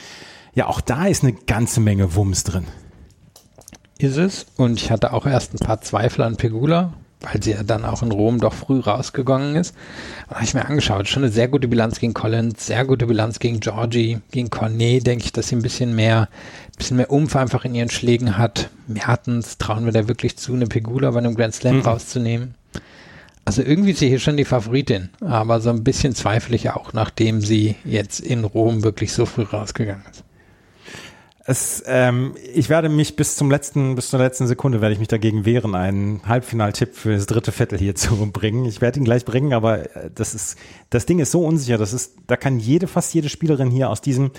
Ja, auch da ist eine ganze Menge Wumms drin. Ist es. Und ich hatte auch erst ein paar Zweifel an Pegula, weil sie ja dann auch in Rom doch früh rausgegangen ist. Und habe ich mir angeschaut, schon eine sehr gute Bilanz gegen Collins, sehr gute Bilanz gegen Georgie, gegen Cornet, denke ich, dass sie ein bisschen mehr, bisschen mehr Umf einfach in ihren Schlägen hat. Mertens trauen wir da wirklich zu, eine Pegula bei einem Grand Slam rauszunehmen. Also irgendwie ist sie hier schon die Favoritin, aber so ein bisschen zweifle ich auch, nachdem sie jetzt in Rom wirklich so früh rausgegangen ist. Es, ähm, ich werde mich bis zum letzten, bis zur letzten Sekunde werde ich mich dagegen wehren, einen Halbfinaltipp für das dritte Viertel hier zu bringen. Ich werde ihn gleich bringen, aber äh, das ist, das Ding ist so unsicher. Das ist, da kann jede, fast jede Spielerin hier aus diesem,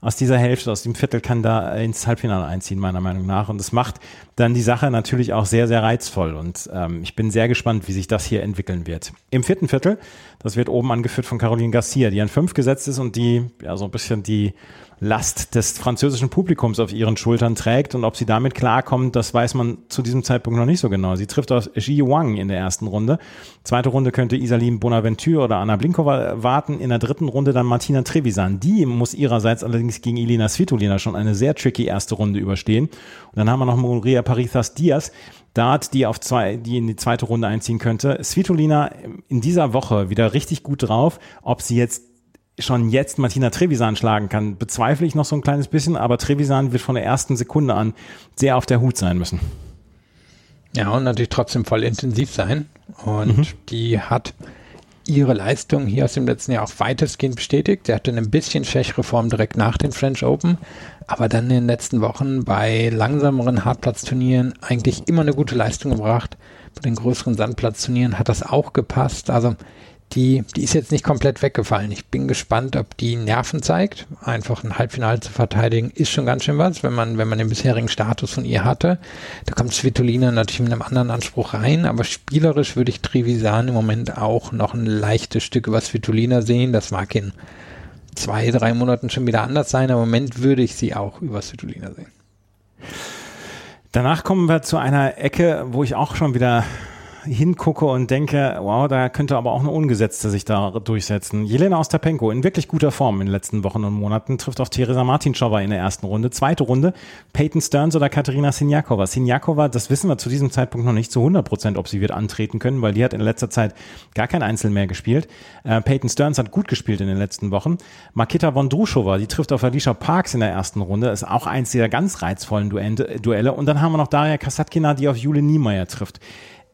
aus dieser Hälfte, aus dem Viertel kann da ins Halbfinale einziehen, meiner Meinung nach. Und das macht dann die Sache natürlich auch sehr, sehr reizvoll. Und ähm, ich bin sehr gespannt, wie sich das hier entwickeln wird. Im vierten Viertel, das wird oben angeführt von Caroline Garcia, die an fünf gesetzt ist und die ja so ein bisschen die Last des französischen Publikums auf ihren Schultern trägt und ob sie damit klarkommt, das weiß man zu diesem Zeitpunkt noch nicht so genau. Sie trifft auf Ji Wang in der ersten Runde. Zweite Runde könnte Isaline Bonaventure oder Anna Blinkova warten. In der dritten Runde dann Martina Trevisan. Die muss ihrerseits allerdings gegen Elina Svitolina schon eine sehr tricky erste Runde überstehen. Und dann haben wir noch Maria Paritas Diaz. Dart, die auf zwei, die in die zweite Runde einziehen könnte. Svitolina in dieser Woche wieder richtig gut drauf. Ob sie jetzt schon jetzt Martina Trevisan schlagen kann, bezweifle ich noch so ein kleines bisschen, aber Trevisan wird von der ersten Sekunde an sehr auf der Hut sein müssen. Ja, und natürlich trotzdem voll intensiv sein. Und die hat ihre Leistung hier aus dem letzten Jahr auch weitestgehend bestätigt. Sie hatte eine bisschen schwächere Form direkt nach den French Open, aber dann in den letzten Wochen bei langsameren Hartplatzturnieren eigentlich immer eine gute Leistung gebracht. Bei den größeren Sandplatzturnieren hat das auch gepasst. Also die, die ist jetzt nicht komplett weggefallen. Ich bin gespannt, ob die Nerven zeigt. Einfach ein Halbfinale zu verteidigen ist schon ganz schön was, wenn man, wenn man den bisherigen Status von ihr hatte. Da kommt Svitolina natürlich mit einem anderen Anspruch rein, aber spielerisch würde ich Trevisan im Moment auch noch ein leichtes Stück über Svitolina sehen. Das mag in zwei, drei Monaten schon wieder anders sein. aber Im Moment würde ich sie auch über Svitolina sehen. Danach kommen wir zu einer Ecke, wo ich auch schon wieder hingucke und denke, wow, da könnte aber auch eine Ungesetzte sich da durchsetzen. Jelena Ostapenko in wirklich guter Form in den letzten Wochen und Monaten trifft auf Teresa Martinschowa in der ersten Runde. Zweite Runde, Peyton Stearns oder Katerina Sinjakova. Sinjakova, das wissen wir zu diesem Zeitpunkt noch nicht zu 100 Prozent, ob sie wird antreten können, weil die hat in letzter Zeit gar kein Einzel mehr gespielt. Äh, Peyton Stearns hat gut gespielt in den letzten Wochen. Makita Vondrushova, die trifft auf Alicia Parks in der ersten Runde, ist auch eins dieser ganz reizvollen Duelle. Und dann haben wir noch Daria Kasatkina, die auf Jule Niemeyer trifft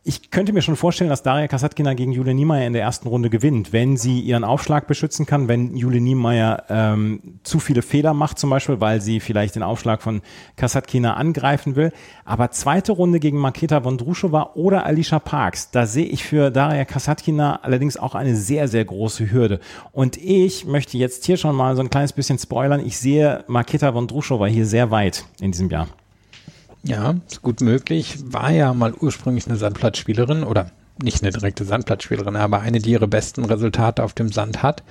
ich könnte mir schon vorstellen, dass Daria Kasatkina gegen Jule Niemeyer in der ersten Runde gewinnt, wenn sie ihren Aufschlag beschützen kann, wenn Jule Niemeyer ähm, zu viele Fehler macht zum Beispiel, weil sie vielleicht den Aufschlag von Kasatkina angreifen will. Aber zweite Runde gegen Maketa Vondrushova oder Alicia Parks, da sehe ich für Daria Kasatkina allerdings auch eine sehr, sehr große Hürde. Und ich möchte jetzt hier schon mal so ein kleines bisschen spoilern. Ich sehe Maketa Vondrushova hier sehr weit in diesem Jahr. Ja, ist gut möglich. War ja mal ursprünglich eine Sandplatzspielerin oder nicht eine direkte Sandplatzspielerin, aber eine, die ihre besten Resultate auf dem Sand hat,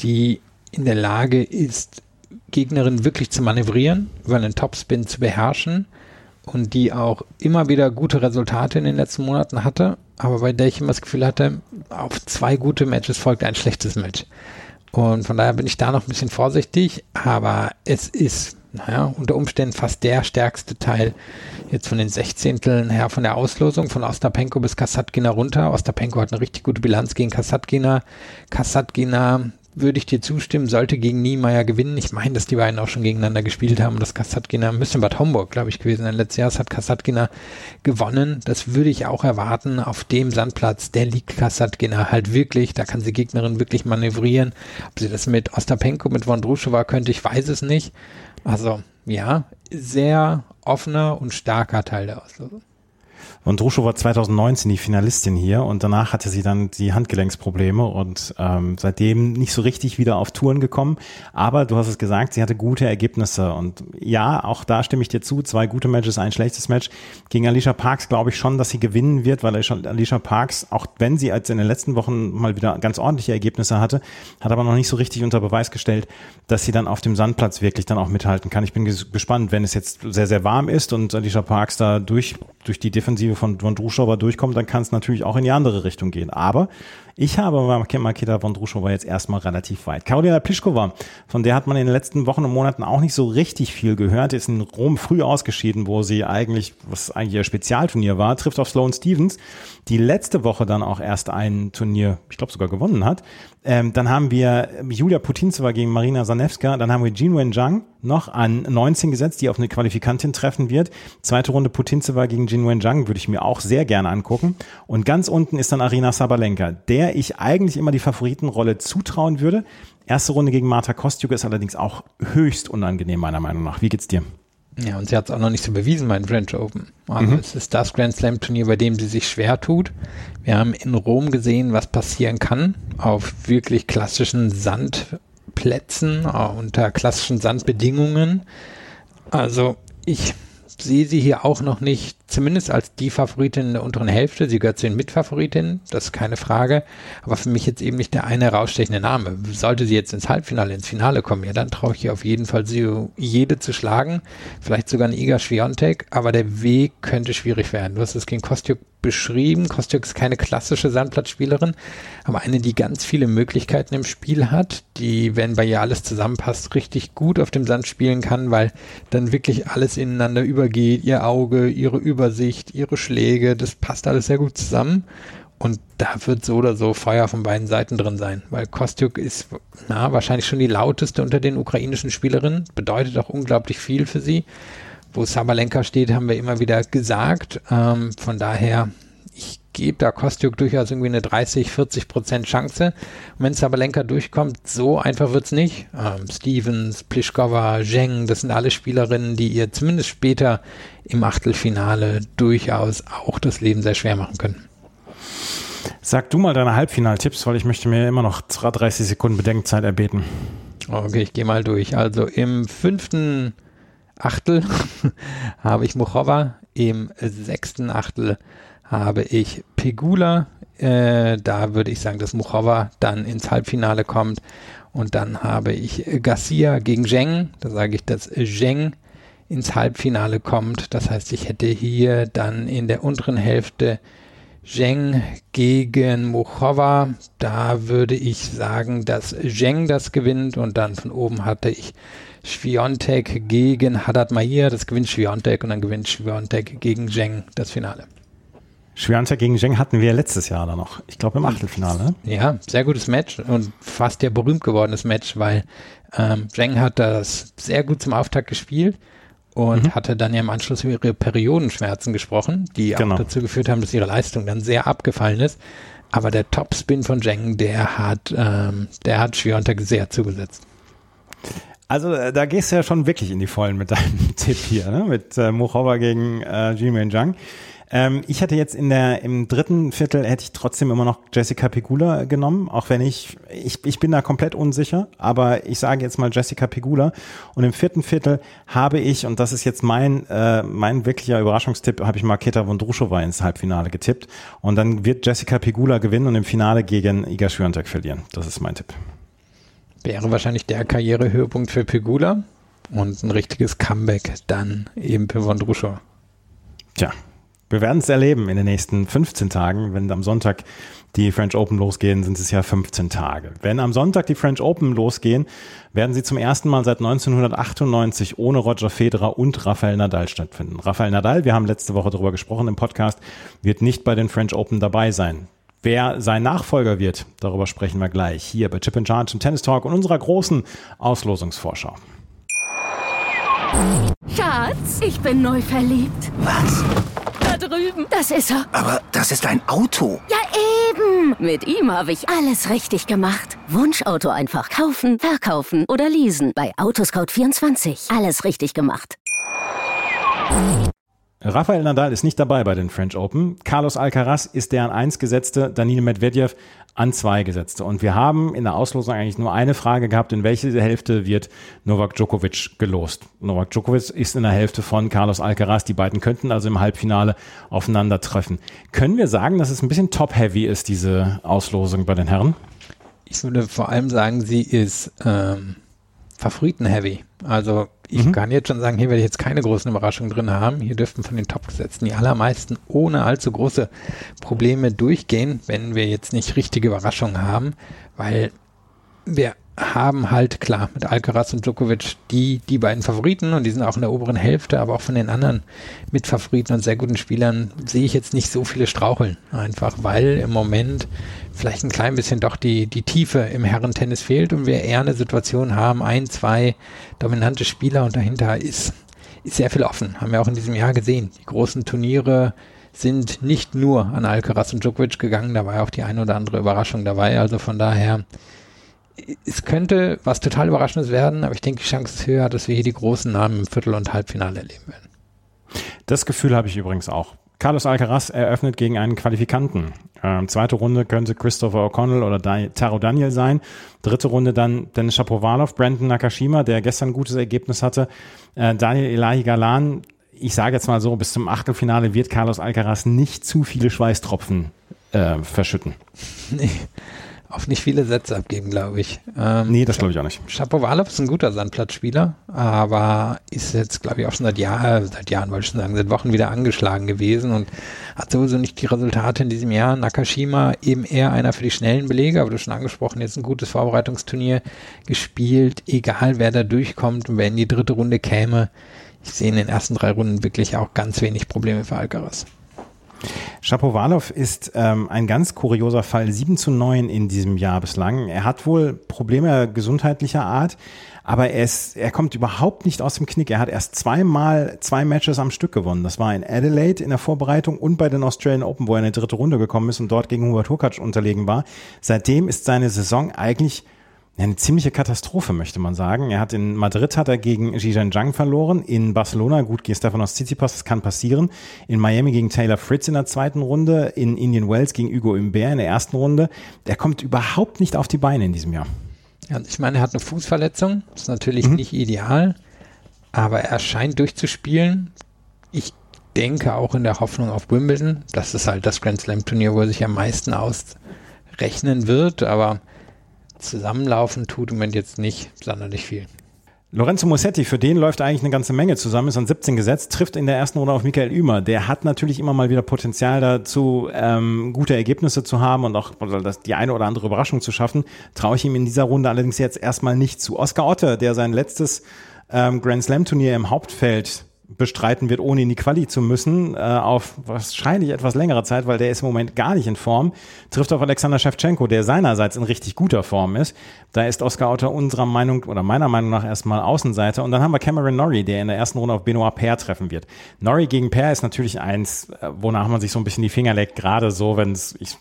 die in der Lage ist, Gegnerin wirklich zu manövrieren, über einen Topspin zu beherrschen und die auch immer wieder gute Resultate in den letzten Monaten hatte, aber bei der ich immer das Gefühl hatte, auf zwei gute Matches folgt ein schlechtes Match. Und von daher bin ich da noch ein bisschen vorsichtig, aber es ist, naja, unter Umständen fast der stärkste Teil jetzt von den Sechzehnteln her von der Auslosung von Ostapenko bis Kasatkina runter. Ostapenko hat eine richtig gute Bilanz gegen Kasatkina. Kasatkina würde ich dir zustimmen, sollte gegen Niemeyer gewinnen. Ich meine, dass die beiden auch schon gegeneinander gespielt haben. Das Kasatkina, ein bisschen Bad Homburg, glaube ich, gewesen. Letztes Jahr hat Kasatkina gewonnen. Das würde ich auch erwarten. Auf dem Sandplatz, der liegt Kasatkina halt wirklich. Da kann sie Gegnerin wirklich manövrieren. Ob sie das mit Ostapenko, mit Vondrushova könnte, ich weiß es nicht. Also, ja, sehr offener und starker Teil der Auslosung. Und Druschow war 2019 die Finalistin hier und danach hatte sie dann die Handgelenksprobleme und ähm, seitdem nicht so richtig wieder auf Touren gekommen. Aber du hast es gesagt, sie hatte gute Ergebnisse und ja, auch da stimme ich dir zu. Zwei gute Matches, ein schlechtes Match. Gegen Alicia Parks glaube ich schon, dass sie gewinnen wird, weil Alicia Parks, auch wenn sie als in den letzten Wochen mal wieder ganz ordentliche Ergebnisse hatte, hat aber noch nicht so richtig unter Beweis gestellt, dass sie dann auf dem Sandplatz wirklich dann auch mithalten kann. Ich bin gespannt, wenn es jetzt sehr, sehr warm ist und Alicia Parks da durch, durch die Defensive von, von Druschowa durchkommt, dann kann es natürlich auch in die andere Richtung gehen. Aber ich habe Makeda Vondrushova jetzt erstmal relativ weit. Karolina Pliskova, von der hat man in den letzten Wochen und Monaten auch nicht so richtig viel gehört, ist in Rom früh ausgeschieden, wo sie eigentlich, was eigentlich ihr Spezialturnier war, trifft auf Sloane Stevens, die letzte Woche dann auch erst ein Turnier, ich glaube sogar gewonnen hat. Ähm, dann haben wir Julia Putintseva gegen Marina Zanevska, dann haben wir Jin Wen Zhang noch an 19 gesetzt, die auf eine Qualifikantin treffen wird. Zweite Runde Putintseva gegen Jin Wen Zhang würde ich mir auch sehr gerne angucken. Und ganz unten ist dann Arina Sabalenka, der der ich eigentlich immer die Favoritenrolle zutrauen würde. Erste Runde gegen Marta Kostjuk ist allerdings auch höchst unangenehm, meiner Meinung nach. Wie geht's dir? Ja, und sie hat es auch noch nicht so bewiesen beim French Open. Also mhm. es ist das Grand Slam Turnier, bei dem sie sich schwer tut. Wir haben in Rom gesehen, was passieren kann auf wirklich klassischen Sandplätzen, unter klassischen Sandbedingungen. Also ich sehe sie hier auch noch nicht, zumindest als die Favoritin in der unteren Hälfte. Sie gehört zu den Mitfavoritinnen, das ist keine Frage. Aber für mich jetzt eben nicht der eine herausstechende Name. Sollte sie jetzt ins Halbfinale, ins Finale kommen, ja, dann traue ich ihr auf jeden Fall, sie jede zu schlagen. Vielleicht sogar eine Iga Schwiontek, aber der Weg könnte schwierig werden. Du hast es gegen Kostjuk beschrieben. Kostjuk ist keine klassische Sandplatzspielerin, aber eine, die ganz viele Möglichkeiten im Spiel hat, die, wenn bei ihr alles zusammenpasst, richtig gut auf dem Sand spielen kann, weil dann wirklich alles ineinander übergeht. Ihr Auge, ihre Übersicht, ihre Schläge, das passt alles sehr gut zusammen. Und da wird so oder so Feuer von beiden Seiten drin sein, weil Kostjuk ist na, wahrscheinlich schon die lauteste unter den ukrainischen Spielerinnen, bedeutet auch unglaublich viel für sie wo Sabalenka steht, haben wir immer wieder gesagt. Ähm, von daher, gebe da Kostjuk durchaus irgendwie eine 30, 40 Prozent Chance. Und wenn Sabalenka durchkommt, so einfach wird's nicht. Ähm, Stevens, Pliskova, Zheng, das sind alle Spielerinnen, die ihr zumindest später im Achtelfinale durchaus auch das Leben sehr schwer machen können. Sag du mal deine Halbfinaltipps, weil ich möchte mir immer noch 30 Sekunden Bedenkzeit erbeten. Okay, ich gehe mal durch. Also im fünften Achtel habe ich Muchova, im sechsten Achtel habe ich Pegula. Äh, da würde ich sagen, dass Muchova dann ins Halbfinale kommt. Und dann habe ich Garcia gegen Zheng. Da sage ich, dass Zheng ins Halbfinale kommt. Das heißt, ich hätte hier dann in der unteren Hälfte Zheng gegen Muchova. Da würde ich sagen, dass Zheng das gewinnt. Und dann von oben hatte ich Schwiontek gegen Haddad Mahir, das gewinnt Schwiontek und dann gewinnt Schwiontek gegen Zheng das Finale. Schwiontek gegen Zheng hatten wir letztes Jahr da noch. Ich glaube im Achtelfinale. Ja, sehr gutes Match und fast ja berühmt gewordenes Match, weil ähm, Zheng hat das sehr gut zum Auftakt gespielt und mhm. hatte dann ja im Anschluss über ihre Periodenschmerzen gesprochen, die genau. auch dazu geführt haben, dass ihre Leistung dann sehr abgefallen ist. Aber der Topspin von Zheng, der hat, ähm, der hat Schwiontek sehr zugesetzt. Also äh, da gehst du ja schon wirklich in die Vollen mit deinem Tipp hier, ne? mit äh, Mochova gegen äh, Jimin Zhang. Ähm, ich hätte jetzt in der im dritten Viertel hätte ich trotzdem immer noch Jessica Pegula genommen, auch wenn ich, ich ich bin da komplett unsicher, aber ich sage jetzt mal Jessica Pegula und im vierten Viertel habe ich und das ist jetzt mein äh, mein wirklicher Überraschungstipp, habe ich Marketa Vondrushova ins Halbfinale getippt und dann wird Jessica Pegula gewinnen und im Finale gegen Iga Swiatek verlieren. Das ist mein Tipp. Wäre wahrscheinlich der Karrierehöhepunkt für Pegula und ein richtiges Comeback dann eben für Vondruscho. Tja, wir werden es erleben in den nächsten 15 Tagen. Wenn am Sonntag die French Open losgehen, sind es ja 15 Tage. Wenn am Sonntag die French Open losgehen, werden sie zum ersten Mal seit 1998 ohne Roger Federer und Rafael Nadal stattfinden. Rafael Nadal, wir haben letzte Woche darüber gesprochen im Podcast, wird nicht bei den French Open dabei sein. Wer sein Nachfolger wird, darüber sprechen wir gleich hier bei Chip and Charge im Tennis Talk und unserer großen Auslosungsvorschau. Schatz, ich bin neu verliebt. Was? Das ist er. Aber das ist ein Auto. Ja, eben. Mit ihm habe ich alles richtig gemacht. Wunschauto einfach kaufen, verkaufen oder leasen. Bei Autoscout24. Alles richtig gemacht. Rafael Nadal ist nicht dabei bei den French Open. Carlos Alcaraz ist der an eins gesetzte, Danilo Medvedev an zwei gesetzte. Und wir haben in der Auslosung eigentlich nur eine Frage gehabt, in welche Hälfte wird Novak Djokovic gelost. Novak Djokovic ist in der Hälfte von Carlos Alcaraz. Die beiden könnten also im Halbfinale aufeinandertreffen. Können wir sagen, dass es ein bisschen top-heavy ist, diese Auslosung bei den Herren? Ich würde vor allem sagen, sie ist ähm, Favoriten-heavy. Also ich mhm. kann jetzt schon sagen, hier werde ich jetzt keine großen Überraschungen drin haben. Hier dürften von den Top-Gesetzen die allermeisten ohne allzu große Probleme durchgehen, wenn wir jetzt nicht richtige Überraschungen haben, weil wir haben halt klar mit Alcaraz und Djokovic die, die beiden Favoriten und die sind auch in der oberen Hälfte, aber auch von den anderen Mitfavoriten und sehr guten Spielern sehe ich jetzt nicht so viele straucheln. Einfach weil im Moment vielleicht ein klein bisschen doch die, die Tiefe im Herrentennis fehlt und wir eher eine Situation haben, ein, zwei dominante Spieler und dahinter ist, ist sehr viel offen. Haben wir auch in diesem Jahr gesehen. Die großen Turniere sind nicht nur an Alcaraz und Djokovic gegangen, da war ja auch die eine oder andere Überraschung dabei. Also von daher es könnte was total Überraschendes werden, aber ich denke, die Chance ist höher, dass wir hier die großen Namen im Viertel- und Halbfinale erleben werden. Das Gefühl habe ich übrigens auch. Carlos Alcaraz eröffnet gegen einen Qualifikanten. Ähm, zweite Runde könnte Christopher O'Connell oder da Taro Daniel sein. Dritte Runde dann Dennis Shapovalov, Brandon Nakashima, der gestern ein gutes Ergebnis hatte. Äh, Daniel Elahi Galan. Ich sage jetzt mal so, bis zum Achtelfinale wird Carlos Alcaraz nicht zu viele Schweißtropfen äh, verschütten. Nee auf nicht viele Sätze abgeben, glaube ich. Ähm, nee, das glaube ich auch nicht. Shapovalov ist ein guter Sandplatzspieler, aber ist jetzt, glaube ich, auch schon seit Jahren, seit Jahren wollte ich schon sagen, seit Wochen wieder angeschlagen gewesen und hat sowieso nicht die Resultate in diesem Jahr. Nakashima eben eher einer für die schnellen Belege, aber du schon angesprochen, jetzt ein gutes Vorbereitungsturnier gespielt, egal wer da durchkommt und wer in die dritte Runde käme. Ich sehe in den ersten drei Runden wirklich auch ganz wenig Probleme für Alcaraz. Shapovalov ist ähm, ein ganz kurioser Fall. 7 zu 9 in diesem Jahr bislang. Er hat wohl Probleme gesundheitlicher Art, aber er, ist, er kommt überhaupt nicht aus dem Knick. Er hat erst zweimal zwei Matches am Stück gewonnen. Das war in Adelaide in der Vorbereitung und bei den Australian Open, wo er in die dritte Runde gekommen ist und dort gegen Hubert Hurkacz unterlegen war. Seitdem ist seine Saison eigentlich eine ziemliche Katastrophe, möchte man sagen. Er hat in Madrid hat er gegen Zhang verloren, in Barcelona, gut, gegen Stefanos Tsitsipas, das kann passieren. In Miami gegen Taylor Fritz in der zweiten Runde, in Indian Wells gegen Hugo Imbert in der ersten Runde. Der kommt überhaupt nicht auf die Beine in diesem Jahr. Ja, ich meine, er hat eine Fußverletzung, das ist natürlich mhm. nicht ideal, aber er scheint durchzuspielen. Ich denke auch in der Hoffnung auf Wimbledon. Das ist halt das Grand Slam Turnier, wo er sich am meisten ausrechnen wird, aber zusammenlaufen tut im Moment jetzt nicht sonderlich viel. Lorenzo Musetti, für den läuft eigentlich eine ganze Menge zusammen, ist an 17 gesetzt, trifft in der ersten Runde auf Michael Ümer. Der hat natürlich immer mal wieder Potenzial dazu, ähm, gute Ergebnisse zu haben und auch das, die eine oder andere Überraschung zu schaffen. Traue ich ihm in dieser Runde allerdings jetzt erstmal nicht zu. Oscar Otte, der sein letztes ähm, Grand Slam Turnier im Hauptfeld bestreiten wird, ohne in die Quali zu müssen, äh, auf wahrscheinlich etwas längere Zeit, weil der ist im Moment gar nicht in Form, trifft auf Alexander Shevchenko, der seinerseits in richtig guter Form ist. Da ist Oscar Otter unserer Meinung oder meiner Meinung nach erstmal Außenseiter. Und dann haben wir Cameron Norrie, der in der ersten Runde auf Benoit Paire treffen wird. Norrie gegen Paire ist natürlich eins, äh, wonach man sich so ein bisschen die Finger leckt, gerade so, wenn es, ich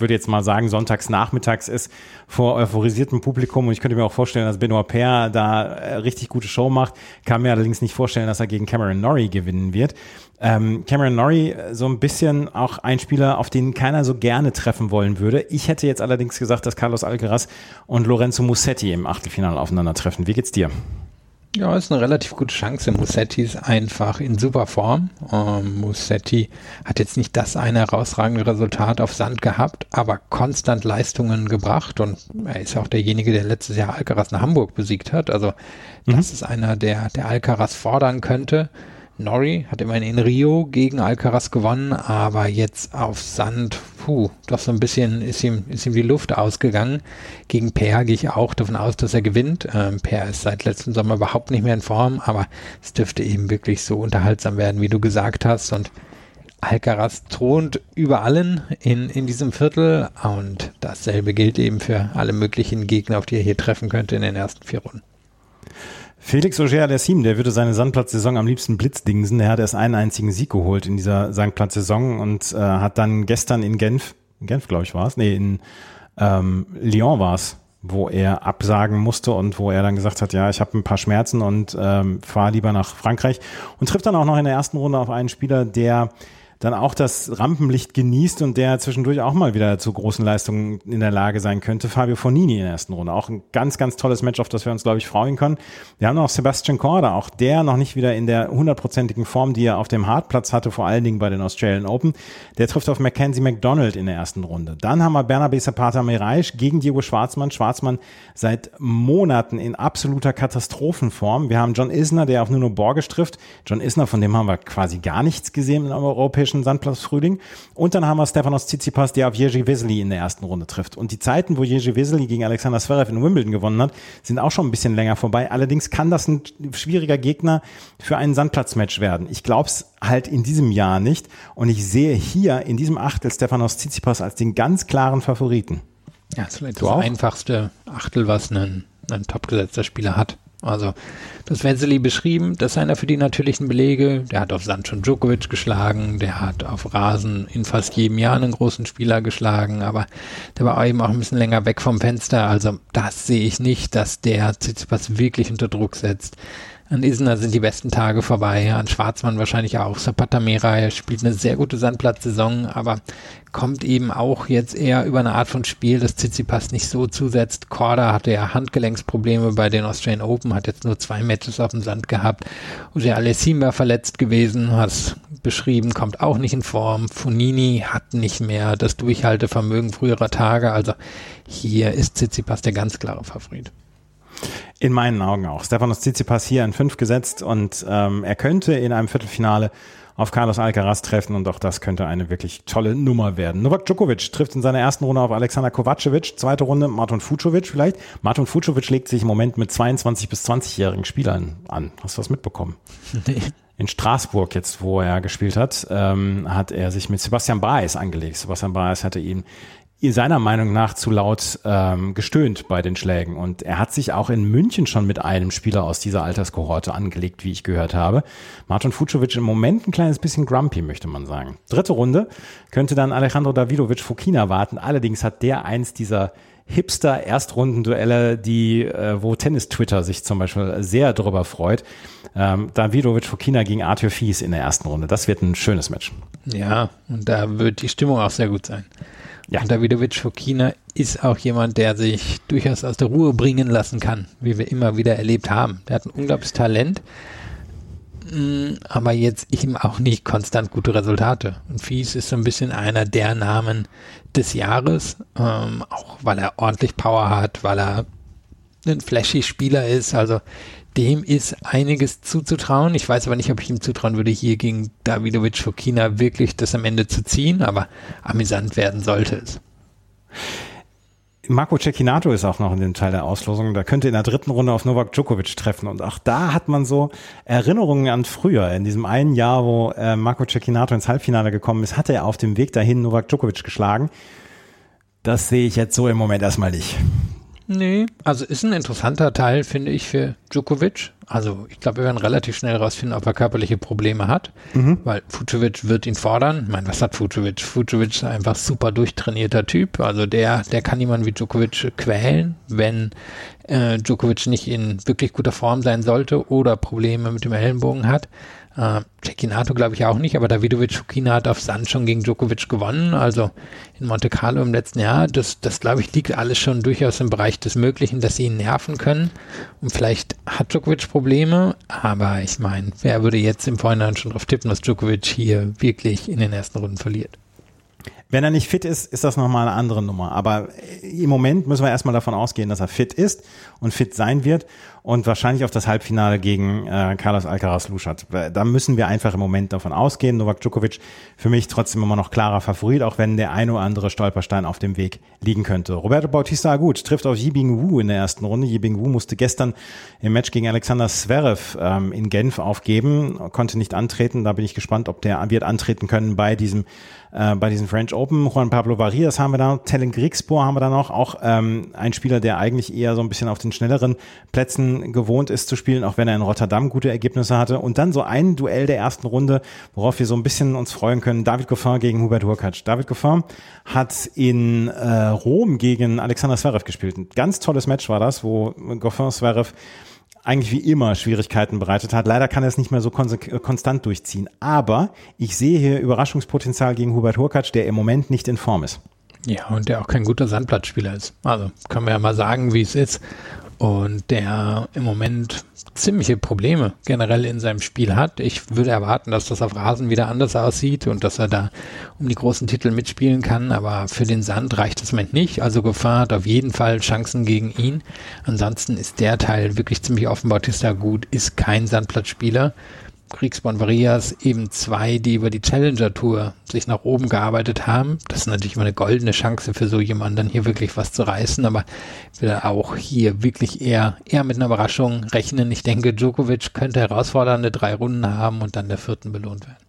würde jetzt mal sagen, sonntags nachmittags ist vor euphorisiertem Publikum und ich könnte mir auch vorstellen, dass Benoit Paire da äh, richtig gute Show macht. Kann mir allerdings nicht vorstellen, dass er gegen Cameron Norrie gewinnen wird. Ähm, Cameron Norrie äh, so ein bisschen auch ein Spieler, auf den keiner so gerne treffen wollen würde. Ich hätte jetzt allerdings gesagt, dass Carlos Alcaraz und Lorenzo Musetti im Achtelfinale aufeinandertreffen. Wie geht's dir? Ja, ist eine relativ gute Chance. Musetti ist einfach in super Form. Ähm, Musetti hat jetzt nicht das eine herausragende Resultat auf Sand gehabt, aber konstant Leistungen gebracht und er ist auch derjenige, der letztes Jahr Alcaraz nach Hamburg besiegt hat. Also das mhm. ist einer, der, der Alcaraz fordern könnte. Norrie hat immerhin in Rio gegen Alcaraz gewonnen, aber jetzt auf Sand, puh, doch so ein bisschen ist ihm, ist ihm die Luft ausgegangen. Gegen Per gehe ich auch davon aus, dass er gewinnt. Ähm, per ist seit letztem Sommer überhaupt nicht mehr in Form, aber es dürfte eben wirklich so unterhaltsam werden, wie du gesagt hast. Und Alcaraz thront über allen in, in diesem Viertel und dasselbe gilt eben für alle möglichen Gegner, auf die er hier treffen könnte in den ersten vier Runden. Felix Auger-Aliassime, der würde seine Sandplatzsaison am liebsten blitzdingsen. Der hat erst einen einzigen Sieg geholt in dieser Sandplatzsaison und äh, hat dann gestern in Genf, in Genf glaube ich war es, nee, in ähm, Lyon war es, wo er absagen musste und wo er dann gesagt hat, ja, ich habe ein paar Schmerzen und ähm, fahre lieber nach Frankreich und trifft dann auch noch in der ersten Runde auf einen Spieler, der dann auch das Rampenlicht genießt und der zwischendurch auch mal wieder zu großen Leistungen in der Lage sein könnte. Fabio Fonini in der ersten Runde. Auch ein ganz, ganz tolles Match, auf das wir uns, glaube ich, freuen können. Wir haben noch Sebastian Korda, auch der noch nicht wieder in der hundertprozentigen Form, die er auf dem Hartplatz hatte, vor allen Dingen bei den Australian Open. Der trifft auf Mackenzie McDonald in der ersten Runde. Dann haben wir Bernabe Zapata Miraisch gegen Diego Schwarzmann. Schwarzmann seit Monaten in absoluter Katastrophenform. Wir haben John Isner, der auf Nuno Borges trifft. John Isner, von dem haben wir quasi gar nichts gesehen im europäischen europäischen Sandplatzfrühling. Und dann haben wir Stefanos Tsitsipas, der auf Jerzy Vesely in der ersten Runde trifft. Und die Zeiten, wo Jerzy Vesely gegen Alexander Zverev in Wimbledon gewonnen hat, sind auch schon ein bisschen länger vorbei. Allerdings kann das ein schwieriger Gegner für ein Sandplatzmatch werden. Ich glaube es halt in diesem Jahr nicht. Und ich sehe hier in diesem Achtel Stefanos Tsitsipas als den ganz klaren Favoriten. Ja, das ist vielleicht das einfachste Achtel, was ein, ein topgesetzter Spieler hat. Also, das Vesely beschrieben, das ist einer für die natürlichen Belege. Der hat auf Sand schon Djokovic geschlagen, der hat auf Rasen in fast jedem Jahr einen großen Spieler geschlagen, aber der war eben auch ein bisschen länger weg vom Fenster. Also, das sehe ich nicht, dass der Tsitsipas wirklich unter Druck setzt. An Isner sind die besten Tage vorbei, an Schwarzmann wahrscheinlich auch. Zapata Mera spielt eine sehr gute Sandplatzsaison, aber kommt eben auch jetzt eher über eine Art von Spiel, das Tsitsipas nicht so zusetzt. Korda hatte ja Handgelenksprobleme bei den Australian Open, hat jetzt nur zwei Matches auf dem Sand gehabt. Uja Alessim war verletzt gewesen, hat beschrieben, kommt auch nicht in Form. Funini hat nicht mehr das Durchhaltevermögen früherer Tage, also hier ist Tsitsipas der ganz klare Favorit. In meinen Augen auch. Stefanos Tsitsipas hier in fünf gesetzt und ähm, er könnte in einem Viertelfinale auf Carlos Alcaraz treffen und auch das könnte eine wirklich tolle Nummer werden. Novak Djokovic trifft in seiner ersten Runde auf Alexander Kovacevic, zweite Runde Martin Fucovic vielleicht. Martin Fucovic legt sich im Moment mit 22 bis 20-jährigen Spielern an. Hast du das mitbekommen? Nee. In Straßburg jetzt, wo er gespielt hat, ähm, hat er sich mit Sebastian Baez angelegt. Sebastian Baez hatte ihn seiner Meinung nach zu laut ähm, gestöhnt bei den Schlägen. Und er hat sich auch in München schon mit einem Spieler aus dieser Alterskohorte angelegt, wie ich gehört habe. Martin Fucovic im Moment ein kleines bisschen grumpy, möchte man sagen. Dritte Runde könnte dann Alejandro Davidovic Fokina warten. Allerdings hat der eins dieser Hipster-Erstrundenduelle, die, äh, wo Tennis-Twitter sich zum Beispiel sehr drüber freut. Ähm, Davidovic Fokina gegen Arthur Fies in der ersten Runde. Das wird ein schönes Match. Ja, und da wird die Stimmung auch sehr gut sein. Ja. Und Davidovic Fokina ist auch jemand, der sich durchaus aus der Ruhe bringen lassen kann, wie wir immer wieder erlebt haben. Der hat ein unglaubliches Talent, mm, aber jetzt eben auch nicht konstant gute Resultate. Und Fies ist so ein bisschen einer der Namen des Jahres, ähm, auch weil er ordentlich Power hat, weil er ein flashy Spieler ist. Also dem ist einiges zuzutrauen. Ich weiß aber nicht, ob ich ihm zutrauen würde, hier gegen Davidovic Fokina wirklich das am Ende zu ziehen, aber amüsant werden sollte es. Marco Cecchinato ist auch noch in dem Teil der Auslosung. Da könnte in der dritten Runde auf Novak Djokovic treffen. Und auch da hat man so Erinnerungen an früher. In diesem einen Jahr, wo äh, Marco Cecchinato ins Halbfinale gekommen ist, hat er auf dem Weg dahin Novak Djokovic geschlagen. Das sehe ich jetzt so im Moment erstmal nicht. Nee, also ist ein interessanter Teil, finde ich, für Djokovic. Also ich glaube, wir werden relativ schnell rausfinden, ob er körperliche Probleme hat, mhm. weil Fucovic wird ihn fordern. Ich meine, was hat Fucovic? Fucovic ist einfach super durchtrainierter Typ. Also der, der kann jemanden wie Djokovic quälen, wenn äh, Djokovic nicht in wirklich guter Form sein sollte oder Probleme mit dem Ellenbogen hat. Äh, Cecchinato glaube ich auch nicht, aber Davidovic Fukina hat auf Sand schon gegen Djokovic gewonnen, also in Monte Carlo im letzten Jahr. Das, das glaube ich, liegt alles schon durchaus im Bereich des Möglichen, dass sie ihn nerven können. Und vielleicht hat Djokovic Probleme, aber ich meine, wer würde jetzt im Vorhinein schon darauf tippen, dass Djokovic hier wirklich in den ersten Runden verliert? Wenn er nicht fit ist, ist das nochmal eine andere Nummer. Aber im Moment müssen wir erstmal davon ausgehen, dass er fit ist und fit sein wird und wahrscheinlich auf das Halbfinale gegen äh, Carlos Alcaraz luschert. Da müssen wir einfach im Moment davon ausgehen. Novak Djokovic für mich trotzdem immer noch klarer Favorit, auch wenn der eine oder andere Stolperstein auf dem Weg liegen könnte. Roberto Bautista gut trifft auf Yibing Wu in der ersten Runde. Yibing Wu musste gestern im Match gegen Alexander Zverev ähm, in Genf aufgeben, konnte nicht antreten. Da bin ich gespannt, ob der wird antreten können bei diesem äh, bei diesen French Open. Juan Pablo Varias haben wir da, Tellen Grigspor haben wir da noch, auch ähm, ein Spieler, der eigentlich eher so ein bisschen auf den schnelleren Plätzen gewohnt ist zu spielen, auch wenn er in Rotterdam gute Ergebnisse hatte. Und dann so ein Duell der ersten Runde, worauf wir so ein bisschen uns freuen können. David Goffin gegen Hubert Hurkacz. David Goffin hat in äh, Rom gegen Alexander Zverev gespielt. Ein ganz tolles Match war das, wo Goffin Zverev eigentlich wie immer Schwierigkeiten bereitet hat. Leider kann er es nicht mehr so konstant durchziehen. Aber ich sehe hier Überraschungspotenzial gegen Hubert Hurkacz, der im Moment nicht in Form ist. Ja, und der auch kein guter Sandplatzspieler ist. Also können wir ja mal sagen, wie es ist und der im Moment ziemliche Probleme generell in seinem Spiel hat. Ich würde erwarten, dass das auf Rasen wieder anders aussieht und dass er da um die großen Titel mitspielen kann, aber für den Sand reicht das Moment nicht. Also Gefahr hat auf jeden Fall Chancen gegen ihn. Ansonsten ist der Teil wirklich ziemlich offen. Bautista gut, ist kein Sandplatzspieler. Kriegsborn Varias eben zwei, die über die Challenger Tour sich nach oben gearbeitet haben. Das ist natürlich immer eine goldene Chance für so jemanden, hier wirklich was zu reißen, aber ich will auch hier wirklich eher, eher mit einer Überraschung rechnen. Ich denke, Djokovic könnte herausfordernde drei Runden haben und dann der vierten belohnt werden.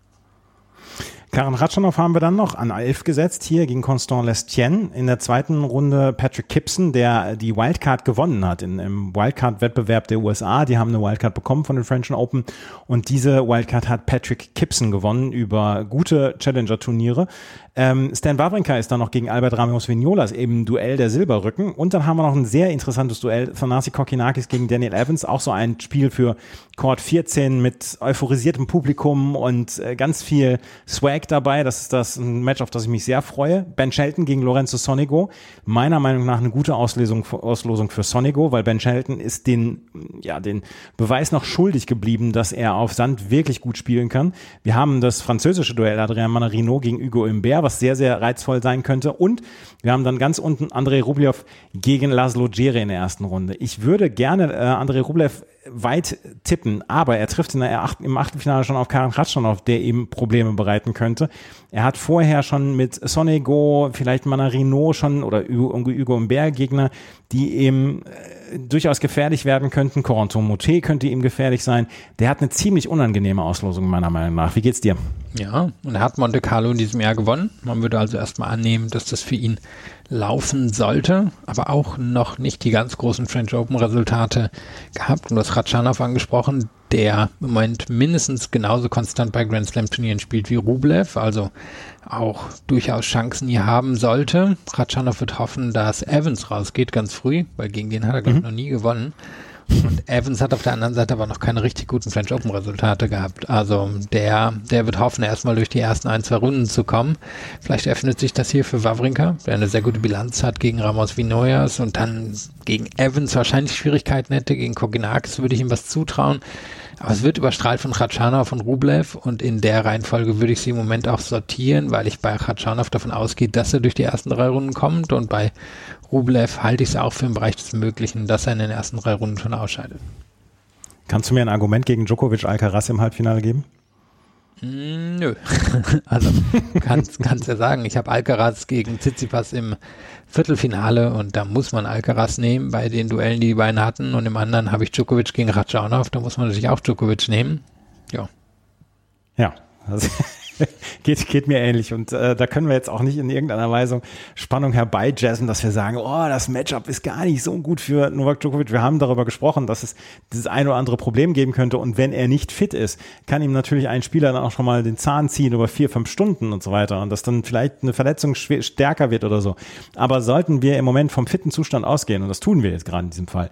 Karen Ratschanow haben wir dann noch an 11 gesetzt, hier gegen Constant Lestienne. In der zweiten Runde Patrick Gibson, der die Wildcard gewonnen hat in, im Wildcard-Wettbewerb der USA. Die haben eine Wildcard bekommen von den French Open und diese Wildcard hat Patrick Gibson gewonnen über gute Challenger-Turniere. Ähm, Stan Wawrinka ist dann noch gegen Albert Ramos Vignolas eben Duell der Silberrücken. Und dann haben wir noch ein sehr interessantes Duell. Thanasi Kokinakis gegen Daniel Evans. Auch so ein Spiel für Court 14 mit euphorisiertem Publikum und äh, ganz viel Swag dabei. Das ist das ein Match, auf das ich mich sehr freue. Ben Shelton gegen Lorenzo Sonigo. Meiner Meinung nach eine gute Auslosung, Auslosung für Sonigo, weil Ben Shelton ist den, ja, den Beweis noch schuldig geblieben, dass er auf Sand wirklich gut spielen kann. Wir haben das französische Duell Adrian Manarino gegen Hugo Imbert, was sehr, sehr reizvoll sein könnte. Und wir haben dann ganz unten Andrei Rublev gegen Laszlo Djere in der ersten Runde. Ich würde gerne äh, Andrei Rublev weit tippen, aber er trifft in der im Achtelfinale schon auf Karen Kratschanov, der ihm Probleme bereiten könnte. Er hat vorher schon mit Sonego, vielleicht Manarino schon oder Hugo Umber Gegner, die eben äh, durchaus gefährlich werden könnten. Corentin Moté könnte ihm gefährlich sein. Der hat eine ziemlich unangenehme Auslosung meiner Meinung nach. Wie geht's dir? Ja, und er hat Monte Carlo in diesem Jahr gewonnen. Man würde also erstmal annehmen, dass das für ihn laufen sollte, aber auch noch nicht die ganz großen French Open Resultate gehabt. Und das Ratschanow angesprochen, der im Moment mindestens genauso konstant bei Grand Slam Turnieren spielt wie Rublev, also auch durchaus Chancen hier haben sollte. Ratschanow wird hoffen, dass Evans rausgeht ganz früh, weil gegen den hat er glaube ich mhm. noch nie gewonnen. Und Evans hat auf der anderen Seite aber noch keine richtig guten French Open Resultate gehabt. Also der, der wird hoffen, erstmal durch die ersten ein, zwei Runden zu kommen. Vielleicht öffnet sich das hier für Wawrinka, der eine sehr gute Bilanz hat gegen Ramos Vinoyas und dann gegen Evans wahrscheinlich Schwierigkeiten hätte. Gegen Koginakis würde ich ihm was zutrauen. Aber es wird überstrahlt von Khachanov von Rublev und in der Reihenfolge würde ich sie im Moment auch sortieren, weil ich bei Khachanov davon ausgehe, dass er durch die ersten drei Runden kommt und bei Rublev halte ich es auch für im Bereich des Möglichen, dass er in den ersten drei Runden schon ausscheidet. Kannst du mir ein Argument gegen Djokovic Alcaraz im Halbfinale geben? Hm, nö. also kannst kannst ja sagen, ich habe Alcaraz gegen Tsitsipas im Viertelfinale und da muss man Alcaraz nehmen bei den Duellen, die die beiden hatten und im anderen habe ich Djokovic gegen Ratschanov, da muss man natürlich auch Djokovic nehmen. Ja. Ja. Also geht, geht mir ähnlich. Und äh, da können wir jetzt auch nicht in irgendeiner Weise Spannung herbeijazzen, dass wir sagen, oh, das Matchup ist gar nicht so gut für Novak Djokovic. Wir haben darüber gesprochen, dass es dieses ein oder andere Problem geben könnte. Und wenn er nicht fit ist, kann ihm natürlich ein Spieler dann auch schon mal den Zahn ziehen über vier, fünf Stunden und so weiter. Und dass dann vielleicht eine Verletzung stärker wird oder so. Aber sollten wir im Moment vom fitten Zustand ausgehen, und das tun wir jetzt gerade in diesem Fall,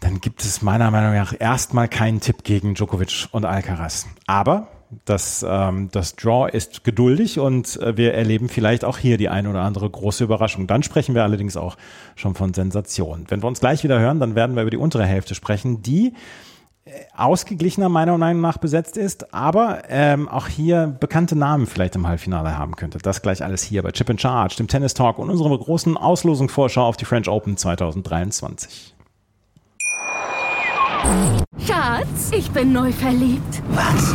dann gibt es meiner Meinung nach erstmal keinen Tipp gegen Djokovic und Alcaraz. Aber das, ähm, das Draw ist geduldig und äh, wir erleben vielleicht auch hier die ein oder andere große Überraschung. Dann sprechen wir allerdings auch schon von Sensation. Wenn wir uns gleich wieder hören, dann werden wir über die untere Hälfte sprechen, die äh, ausgeglichener meiner Meinung nach besetzt ist, aber ähm, auch hier bekannte Namen vielleicht im Halbfinale haben könnte. Das gleich alles hier bei Chip in Charge, dem Tennis Talk und unserer großen Auslosungsvorschau auf die French Open 2023. Schatz, ich bin neu verliebt. Was?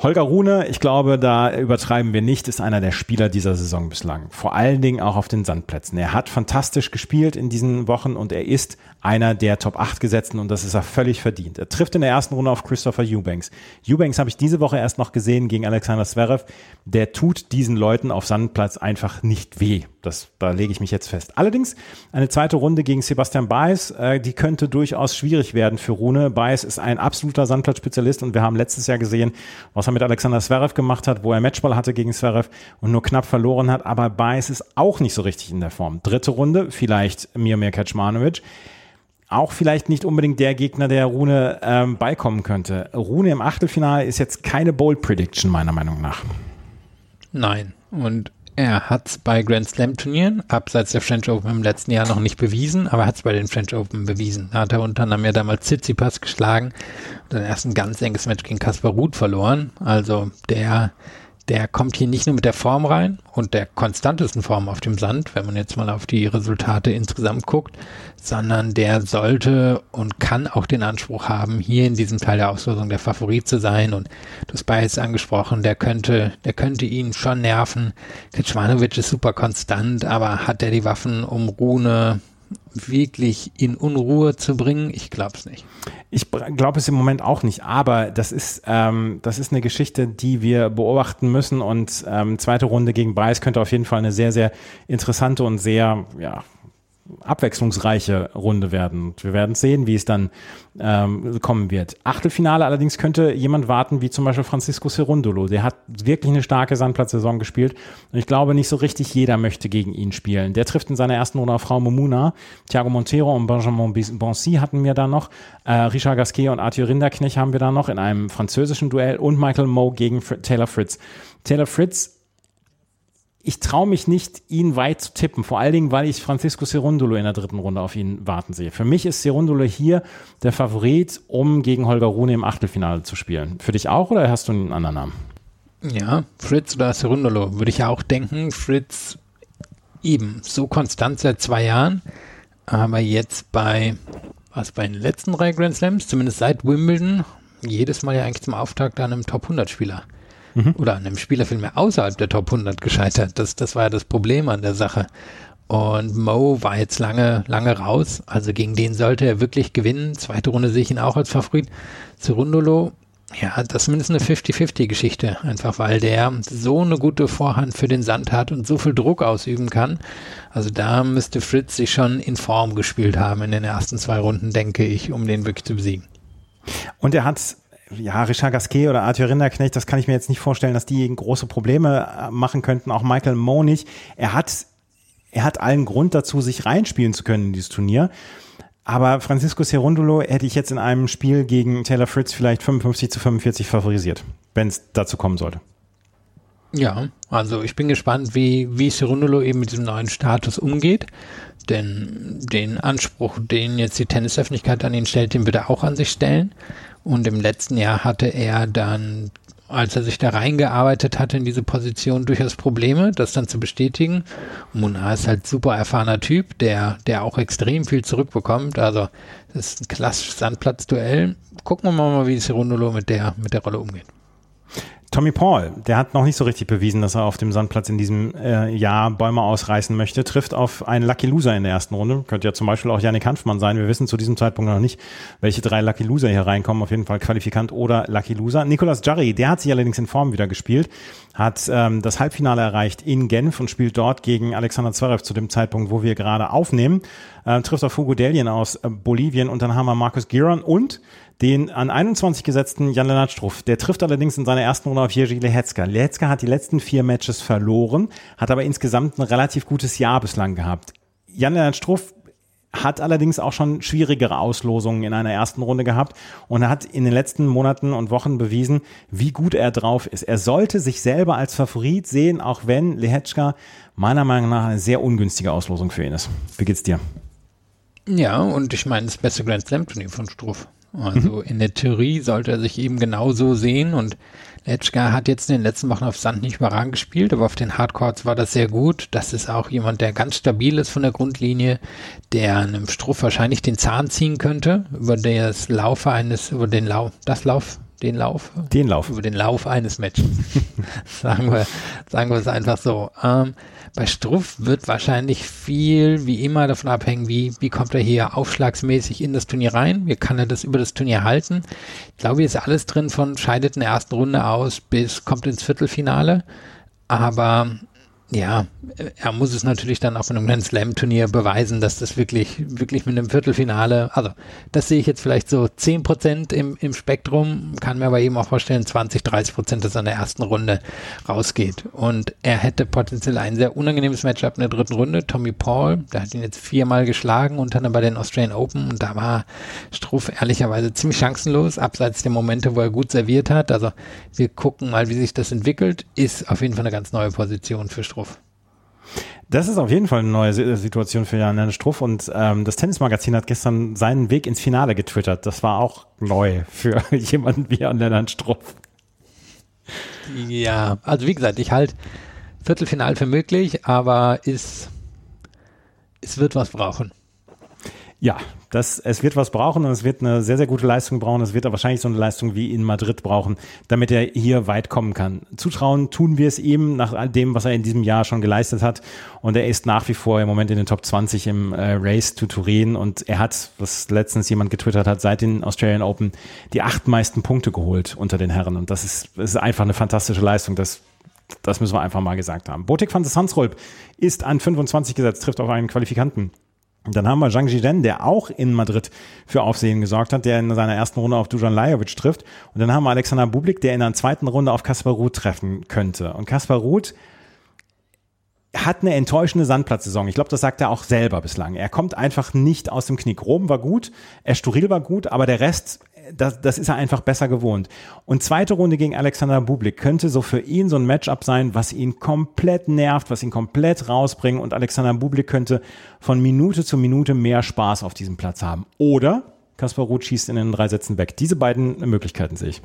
Holger Rune, ich glaube, da übertreiben wir nicht, ist einer der Spieler dieser Saison bislang. Vor allen Dingen auch auf den Sandplätzen. Er hat fantastisch gespielt in diesen Wochen und er ist einer der Top 8 Gesetzten und das ist er völlig verdient. Er trifft in der ersten Runde auf Christopher Eubanks. Eubanks habe ich diese Woche erst noch gesehen gegen Alexander Zverev. Der tut diesen Leuten auf Sandplatz einfach nicht weh. Das, da lege ich mich jetzt fest. Allerdings eine zweite Runde gegen Sebastian Baez, äh, die könnte durchaus schwierig werden für Rune. Baez ist ein absoluter Sandplatzspezialist und wir haben letztes Jahr gesehen, was er mit Alexander Zverev gemacht hat, wo er Matchball hatte gegen Zverev und nur knapp verloren hat. Aber Baez ist auch nicht so richtig in der Form. Dritte Runde, vielleicht Mirmir Kaczmanowicz auch vielleicht nicht unbedingt der Gegner, der Rune ähm, beikommen könnte. Rune im Achtelfinale ist jetzt keine Bold Prediction meiner Meinung nach. Nein. Und er hat es bei Grand Slam Turnieren, abseits der French Open im letzten Jahr noch nicht bewiesen, aber hat es bei den French Open bewiesen. Da hat er unter anderem ja damals Tsitsipas geschlagen und dann erst ein ganz enges Match gegen Kaspar Ruth verloren. Also der der kommt hier nicht nur mit der Form rein und der konstantesten Form auf dem Sand, wenn man jetzt mal auf die Resultate insgesamt guckt, sondern der sollte und kann auch den Anspruch haben, hier in diesem Teil der Auslosung der Favorit zu sein. Und du hast beides angesprochen, der könnte, der könnte ihn schon nerven. Kecmanovic ist super konstant, aber hat er die Waffen, um Rune wirklich in Unruhe zu bringen? Ich glaube es nicht. Ich glaube es im Moment auch nicht, aber das ist, ähm, das ist eine Geschichte, die wir beobachten müssen und ähm, zweite Runde gegen Bryce könnte auf jeden Fall eine sehr, sehr interessante und sehr, ja, abwechslungsreiche Runde werden. wir werden sehen, wie es dann ähm, kommen wird. Achtelfinale allerdings könnte jemand warten, wie zum Beispiel Francisco Cerundolo. Der hat wirklich eine starke Sandplatzsaison gespielt. Und ich glaube, nicht so richtig jeder möchte gegen ihn spielen. Der trifft in seiner ersten Runde auf Frau Momuna. Thiago Montero und Benjamin Bonsi hatten wir da noch. Äh, Richard Gasquet und Arthur Rinderknecht haben wir da noch in einem französischen Duell. Und Michael Moe gegen Taylor Fritz. Taylor Fritz ich traue mich nicht, ihn weit zu tippen. Vor allen Dingen, weil ich Francisco Cerundolo in der dritten Runde auf ihn warten sehe. Für mich ist Cerundolo hier der Favorit, um gegen Holger Rune im Achtelfinale zu spielen. Für dich auch oder hast du einen anderen Namen? Ja, Fritz oder Cerundolo würde ich ja auch denken. Fritz eben so konstant seit zwei Jahren, aber jetzt bei was bei den letzten drei Grand Slams, zumindest seit Wimbledon, jedes Mal ja eigentlich zum Auftakt an einem Top 100 Spieler mhm. oder an einem Spieler vielmehr außerhalb der Top 100 gescheitert. Das, das war ja das Problem an der Sache. Und Mo war jetzt lange, lange raus. Also gegen den sollte er wirklich gewinnen. Zweite Runde sehe ich ihn auch als Favorit. Zurundolo, ja, das ist zumindest eine 50-50-Geschichte. Einfach weil der so eine gute Vorhand für den Sand hat und so viel Druck ausüben kann. Also da müsste Fritz sich schon in Form gespielt haben in den ersten zwei Runden, denke ich, um den wirklich zu besiegen. Und er hat ja, Richard Gasquet oder Arthur Rinderknecht, das kann ich mir jetzt nicht vorstellen, dass die große Probleme äh, machen könnten. Auch Michael Moe nicht. Er hat, er hat allen Grund dazu, sich reinspielen zu können in dieses Turnier. Aber Francisco Cerundolo hätte ich jetzt in einem Spiel gegen Taylor Fritz vielleicht 55 zu 45 favorisiert, wenn es dazu kommen sollte. Ja, also ich bin gespannt, wie, wie Cerundolo eben mit diesem neuen Status umgeht. Denn den Anspruch, den jetzt die Tennisöffentlichkeit an ihn stellt, den wird er auch an sich stellen. Und im letzten Jahr hatte er dann als er sich da reingearbeitet hat in diese Position, durchaus Probleme, das dann zu bestätigen. Munar ist halt super erfahrener Typ, der, der auch extrem viel zurückbekommt. Also das ist ein klassisches Sandplatzduell. Gucken wir mal, wie Cerundolo mit der, mit der Rolle umgeht. Tommy Paul, der hat noch nicht so richtig bewiesen, dass er auf dem Sandplatz in diesem äh, Jahr Bäume ausreißen möchte, trifft auf einen Lucky Loser in der ersten Runde. Könnte ja zum Beispiel auch Yannick Hanfmann sein. Wir wissen zu diesem Zeitpunkt noch nicht, welche drei Lucky Loser hier reinkommen. Auf jeden Fall Qualifikant oder Lucky Loser. Nicolas Jarry, der hat sich allerdings in Form wieder gespielt, hat ähm, das Halbfinale erreicht in Genf und spielt dort gegen Alexander Zverev zu dem Zeitpunkt, wo wir gerade aufnehmen. Äh, trifft auf Hugo Delien aus äh, Bolivien und dann haben wir Markus Giron und den an 21 gesetzten Jan-Lennart Struff. Der trifft allerdings in seiner ersten Runde auf Jerzy Lehetzka. Lehetzka hat die letzten vier Matches verloren, hat aber insgesamt ein relativ gutes Jahr bislang gehabt. Jan-Lennart Struff hat allerdings auch schon schwierigere Auslosungen in einer ersten Runde gehabt und hat in den letzten Monaten und Wochen bewiesen, wie gut er drauf ist. Er sollte sich selber als Favorit sehen, auch wenn Lehetschka meiner Meinung nach eine sehr ungünstige Auslosung für ihn ist. Wie geht's dir? Ja, und ich meine, das beste Grand Slam Turnier von Struff. Also mhm. in der Theorie sollte er sich eben genauso sehen und Letschka hat jetzt in den letzten Wochen auf Sand nicht überragend gespielt, aber auf den Hardcourts war das sehr gut. Das ist auch jemand, der ganz stabil ist von der Grundlinie, der einem Struff wahrscheinlich den Zahn ziehen könnte über das Laufe eines, über den Lauf, das Lauf, den Lauf? Den Lauf. Über den Lauf eines Matches. sagen wir, sagen wir es einfach so. Ähm, bei Struff wird wahrscheinlich viel, wie immer, davon abhängen, wie, wie kommt er hier aufschlagsmäßig in das Turnier rein, wie kann er das über das Turnier halten. Ich glaube, hier ist alles drin von scheidet in der ersten Runde aus bis kommt ins Viertelfinale. Aber ja, er muss es natürlich dann auf einem Grand Slam Turnier beweisen, dass das wirklich, wirklich mit einem Viertelfinale, also das sehe ich jetzt vielleicht so 10 Prozent im, im Spektrum, kann mir aber eben auch vorstellen, 20, 30 Prozent, dass er in der ersten Runde rausgeht. Und er hätte potenziell ein sehr unangenehmes Matchup in der dritten Runde. Tommy Paul, der hat ihn jetzt viermal geschlagen und dann bei den Australian Open und da war Struff ehrlicherweise ziemlich chancenlos, abseits der Momente, wo er gut serviert hat. Also wir gucken mal, wie sich das entwickelt. Ist auf jeden Fall eine ganz neue Position für Struff. Struff. Das ist auf jeden Fall eine neue Situation für Jan Struff und ähm, das Tennismagazin hat gestern seinen Weg ins Finale getwittert. Das war auch neu für jemanden wie Jan Struff. Ja, also wie gesagt, ich halte Viertelfinal für möglich, aber ist, es wird was brauchen. Ja, das, es wird was brauchen und es wird eine sehr, sehr gute Leistung brauchen. Es wird aber wahrscheinlich so eine Leistung wie in Madrid brauchen, damit er hier weit kommen kann. Zutrauen tun wir es ihm nach all dem, was er in diesem Jahr schon geleistet hat. Und er ist nach wie vor im Moment in den Top 20 im äh, Race to Turin und er hat, was letztens jemand getwittert hat, seit den Australian Open die acht meisten Punkte geholt unter den Herren. Und das ist, das ist einfach eine fantastische Leistung. Das das müssen wir einfach mal gesagt haben. Botik van der Sansrolp ist an 25 gesetzt, trifft auf einen Qualifikanten. Und dann haben wir Zhang Zhiden, der auch in Madrid für Aufsehen gesorgt hat, der in seiner ersten Runde auf Dujan Lajovic trifft. Und dann haben wir Alexander Bublik, der in der zweiten Runde auf Kaspar Ruth treffen könnte. Und Kaspar Ruth hat eine enttäuschende Sandplatzsaison. Ich glaube, das sagt er auch selber bislang. Er kommt einfach nicht aus dem Knick. Rom war gut, Estoril war gut, aber der Rest das, das ist er einfach besser gewohnt. Und zweite Runde gegen Alexander Bublik könnte so für ihn so ein Matchup sein, was ihn komplett nervt, was ihn komplett rausbringt und Alexander Bublik könnte von Minute zu Minute mehr Spaß auf diesem Platz haben. Oder Kaspar Ruth schießt in den drei Sätzen weg. Diese beiden Möglichkeiten sehe ich.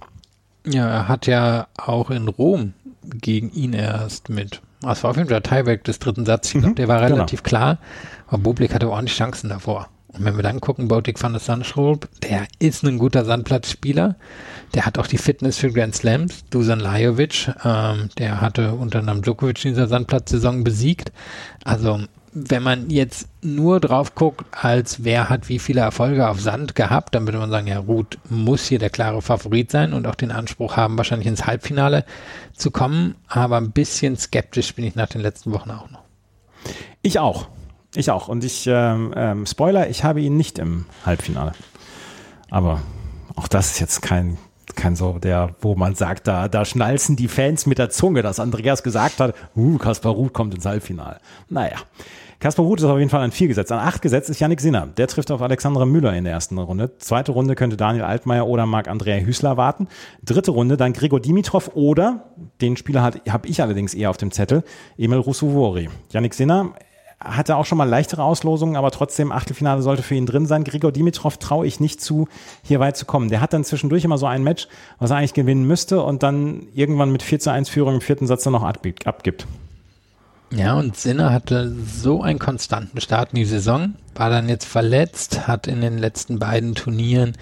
Ja, er hat ja auch in Rom gegen ihn erst mit. Das war auf jeden Fall der Tieback des dritten Satzes. Ich glaube, mhm, der war genau. relativ genau. klar. Aber Bublik hatte ordentlich Chancen davor. Und wenn wir dann gucken, Botik van der Sandschrob, der ist ein guter Sandplatzspieler. Der hat auch die Fitness für Grand Slams. Dusan Lajovic, ähm, der hatte unter anderem Djokovic in dieser Sandplatzsaison besiegt. Also wenn man jetzt nur drauf guckt, als wer hat wie viele Erfolge auf Sand gehabt, dann würde man sagen, ja, Ruth muss hier der klare Favorit sein und auch den Anspruch haben, wahrscheinlich ins Halbfinale zu kommen. Aber ein bisschen skeptisch bin ich nach den letzten Wochen auch noch. Ich auch. Ich auch. Und ich, ähm, ähm, Spoiler, ich habe ihn nicht im Halbfinale. Aber auch das ist jetzt kein, kein so der, wo man sagt, da, da schnalzen die Fans mit der Zunge, dass Andreas gesagt hat, uh, Kaspar Ruth kommt ins Halbfinale. Naja. Kaspar Ruth ist auf jeden Fall an vier gesetzt. An acht gesetzt ist Yannick Sinner. Der trifft auf Alexandra Müller in der ersten Runde. Zweite Runde könnte Daniel Altmaier oder Marc-Andrea Hüßler warten. Dritte Runde dann Gregor Dimitrov oder, den Spieler habe ich allerdings eher auf dem Zettel, Emil Rusuvori. Yannick Sinner hatte auch schon mal leichtere Auslosungen, aber trotzdem Achtelfinale sollte für ihn drin sein. Grigor Dimitrov traue ich nicht zu, hier weit zu kommen. Der hat dann zwischendurch immer so ein Match, was er eigentlich gewinnen müsste und dann irgendwann mit 4 zu 1 Führung im vierten Satz dann noch abgibt. Ja, und Sinner hatte so einen konstanten Start in die Saison, war dann jetzt verletzt, hat in den letzten beiden Turnieren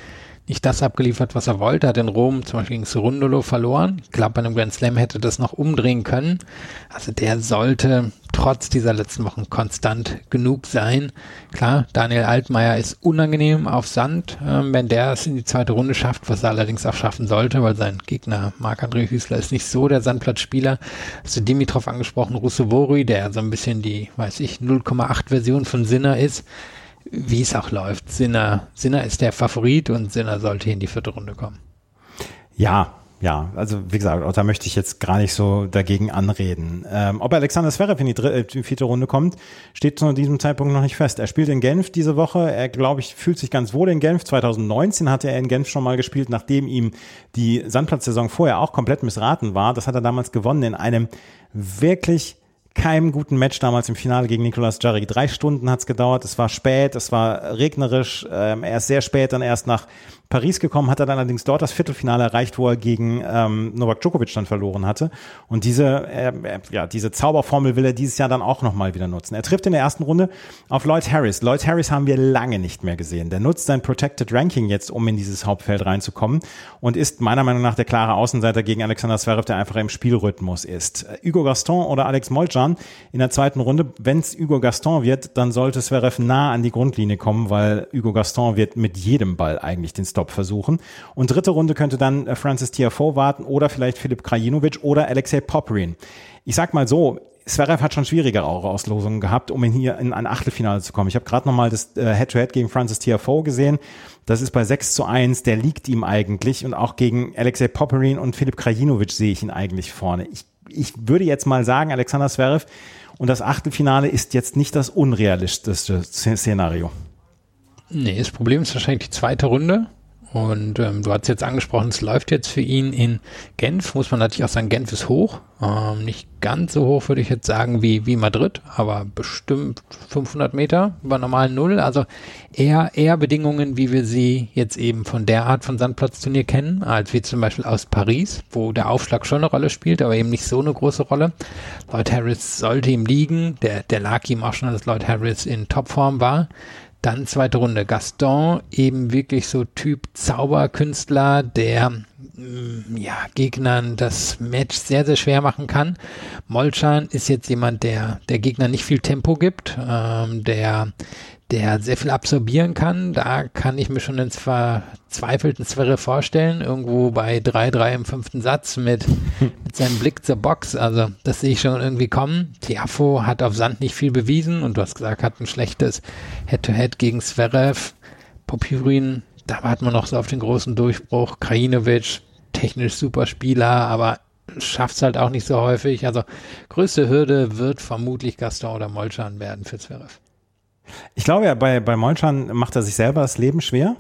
nicht das abgeliefert, was er wollte, hat in Rom zum Beispiel gegen Surundolo verloren. Ich glaube, bei einem Grand Slam hätte das noch umdrehen können. Also der sollte trotz dieser letzten Wochen konstant genug sein. Klar, Daniel Altmaier ist unangenehm auf Sand, ähm, wenn der es in die zweite Runde schafft, was er allerdings auch schaffen sollte, weil sein Gegner Marc-André Hüßler ist nicht so der Sandplatzspieler. Hast du Dimitrov angesprochen, Russovori, der so ein bisschen die, weiß ich, 0,8 Version von Sinner ist wie es auch läuft. Sinner, Sinner ist der Favorit und Sinner sollte in die vierte Runde kommen. Ja, ja, also wie gesagt, da möchte ich jetzt gar nicht so dagegen anreden. Ähm, ob Alexander Zverev in die, dritte, äh, die vierte Runde kommt, steht zu diesem Zeitpunkt noch nicht fest. Er spielt in Genf diese Woche. Er, glaube ich, fühlt sich ganz wohl in Genf. 2019 hatte er in Genf schon mal gespielt, nachdem ihm die Sandplatzsaison vorher auch komplett missraten war. Das hat er damals gewonnen in einem wirklich keinem guten Match damals im Finale gegen Nicolas Jarry. Drei Stunden hat's gedauert, es war spät, es war regnerisch, ähm, er ist sehr spät dann erst nach Paris gekommen, hat er dann allerdings dort das Viertelfinale erreicht, wo er gegen ähm, Novak Djokovic dann verloren hatte. Und diese, äh, ja, diese Zauberformel will er dieses Jahr dann auch nochmal wieder nutzen. Er trifft in der ersten Runde auf Lloyd Harris. Lloyd Harris haben wir lange nicht mehr gesehen. Der nutzt sein Protected Ranking jetzt, um in dieses Hauptfeld reinzukommen und ist meiner Meinung nach der klare Außenseiter gegen Alexander Zverev, der einfach im Spielrhythmus ist. Hugo Gaston oder Alex Molcan in der zweiten Runde. Wenn es Hugo Gaston wird, dann sollte Zverev nah an die Grundlinie kommen, weil Hugo Gaston wird mit jedem Ball eigentlich den Stop Stop versuchen. Und dritte Runde könnte dann äh, Francis Tiafoe warten oder vielleicht Filip Krajinovic oder Alexei Poprin. Ich sag mal so, Zverev hat schon schwierigere Auslosungen gehabt, um in hier in ein Achtelfinale zu kommen. Ich habe gerade nochmal das äh, Head-to-Head -Head gegen Francis Tiafoe gesehen. Das ist bei 6 zu 1, der liegt ihm eigentlich. Und auch gegen Alexei Popperin und Filip Krajinovic sehe ich ihn eigentlich vorne. Ich, ich würde jetzt mal sagen, Alexander Zverev und das Achtelfinale ist jetzt nicht das unrealistischste Szenario. Nee, das Problem ist wahrscheinlich die zweite Runde. Und ähm, du hast jetzt angesprochen, es läuft jetzt für ihn in Genf, muss man natürlich auch sagen, Genf ist hoch. Ähm, nicht ganz so hoch, würde ich jetzt sagen, wie, wie Madrid, aber bestimmt 500 Meter über normalen Null. Also eher, eher Bedingungen, wie wir sie jetzt eben von der Art von Sandplatzturnier kennen, als wie zum Beispiel aus Paris, wo der Aufschlag schon eine Rolle spielt, aber eben nicht so eine große Rolle. Lloyd Harris sollte ihm liegen. Der, der lag ihm auch schon, als Lloyd Harris in Topform war. Dann zweite Runde. Gaston, eben wirklich so Typ Zauberkünstler, der mm, ja, Gegnern das Match sehr, sehr schwer machen kann. Molchan ist jetzt jemand, der der Gegner nicht viel Tempo gibt, ähm, der der sehr viel absorbieren kann. Da kann ich mir schon einen verzweifelten Zwerre vorstellen, irgendwo bei 3-3 im fünften Satz mit, mit seinem Blick zur Box. Also das sehe ich schon irgendwie kommen. Tiafo hat auf Sand nicht viel bewiesen und du hast gesagt, hat ein schlechtes Head-to-Head -Head gegen Zverev. Popyrin, da warten wir noch so auf den großen Durchbruch. Krajinovic, technisch super Spieler, aber schafft es halt auch nicht so häufig. Also größte Hürde wird vermutlich Gaston oder Molchan werden für Zverev. Ich glaube ja, bei, bei Molchan macht er sich selber das Leben schwer.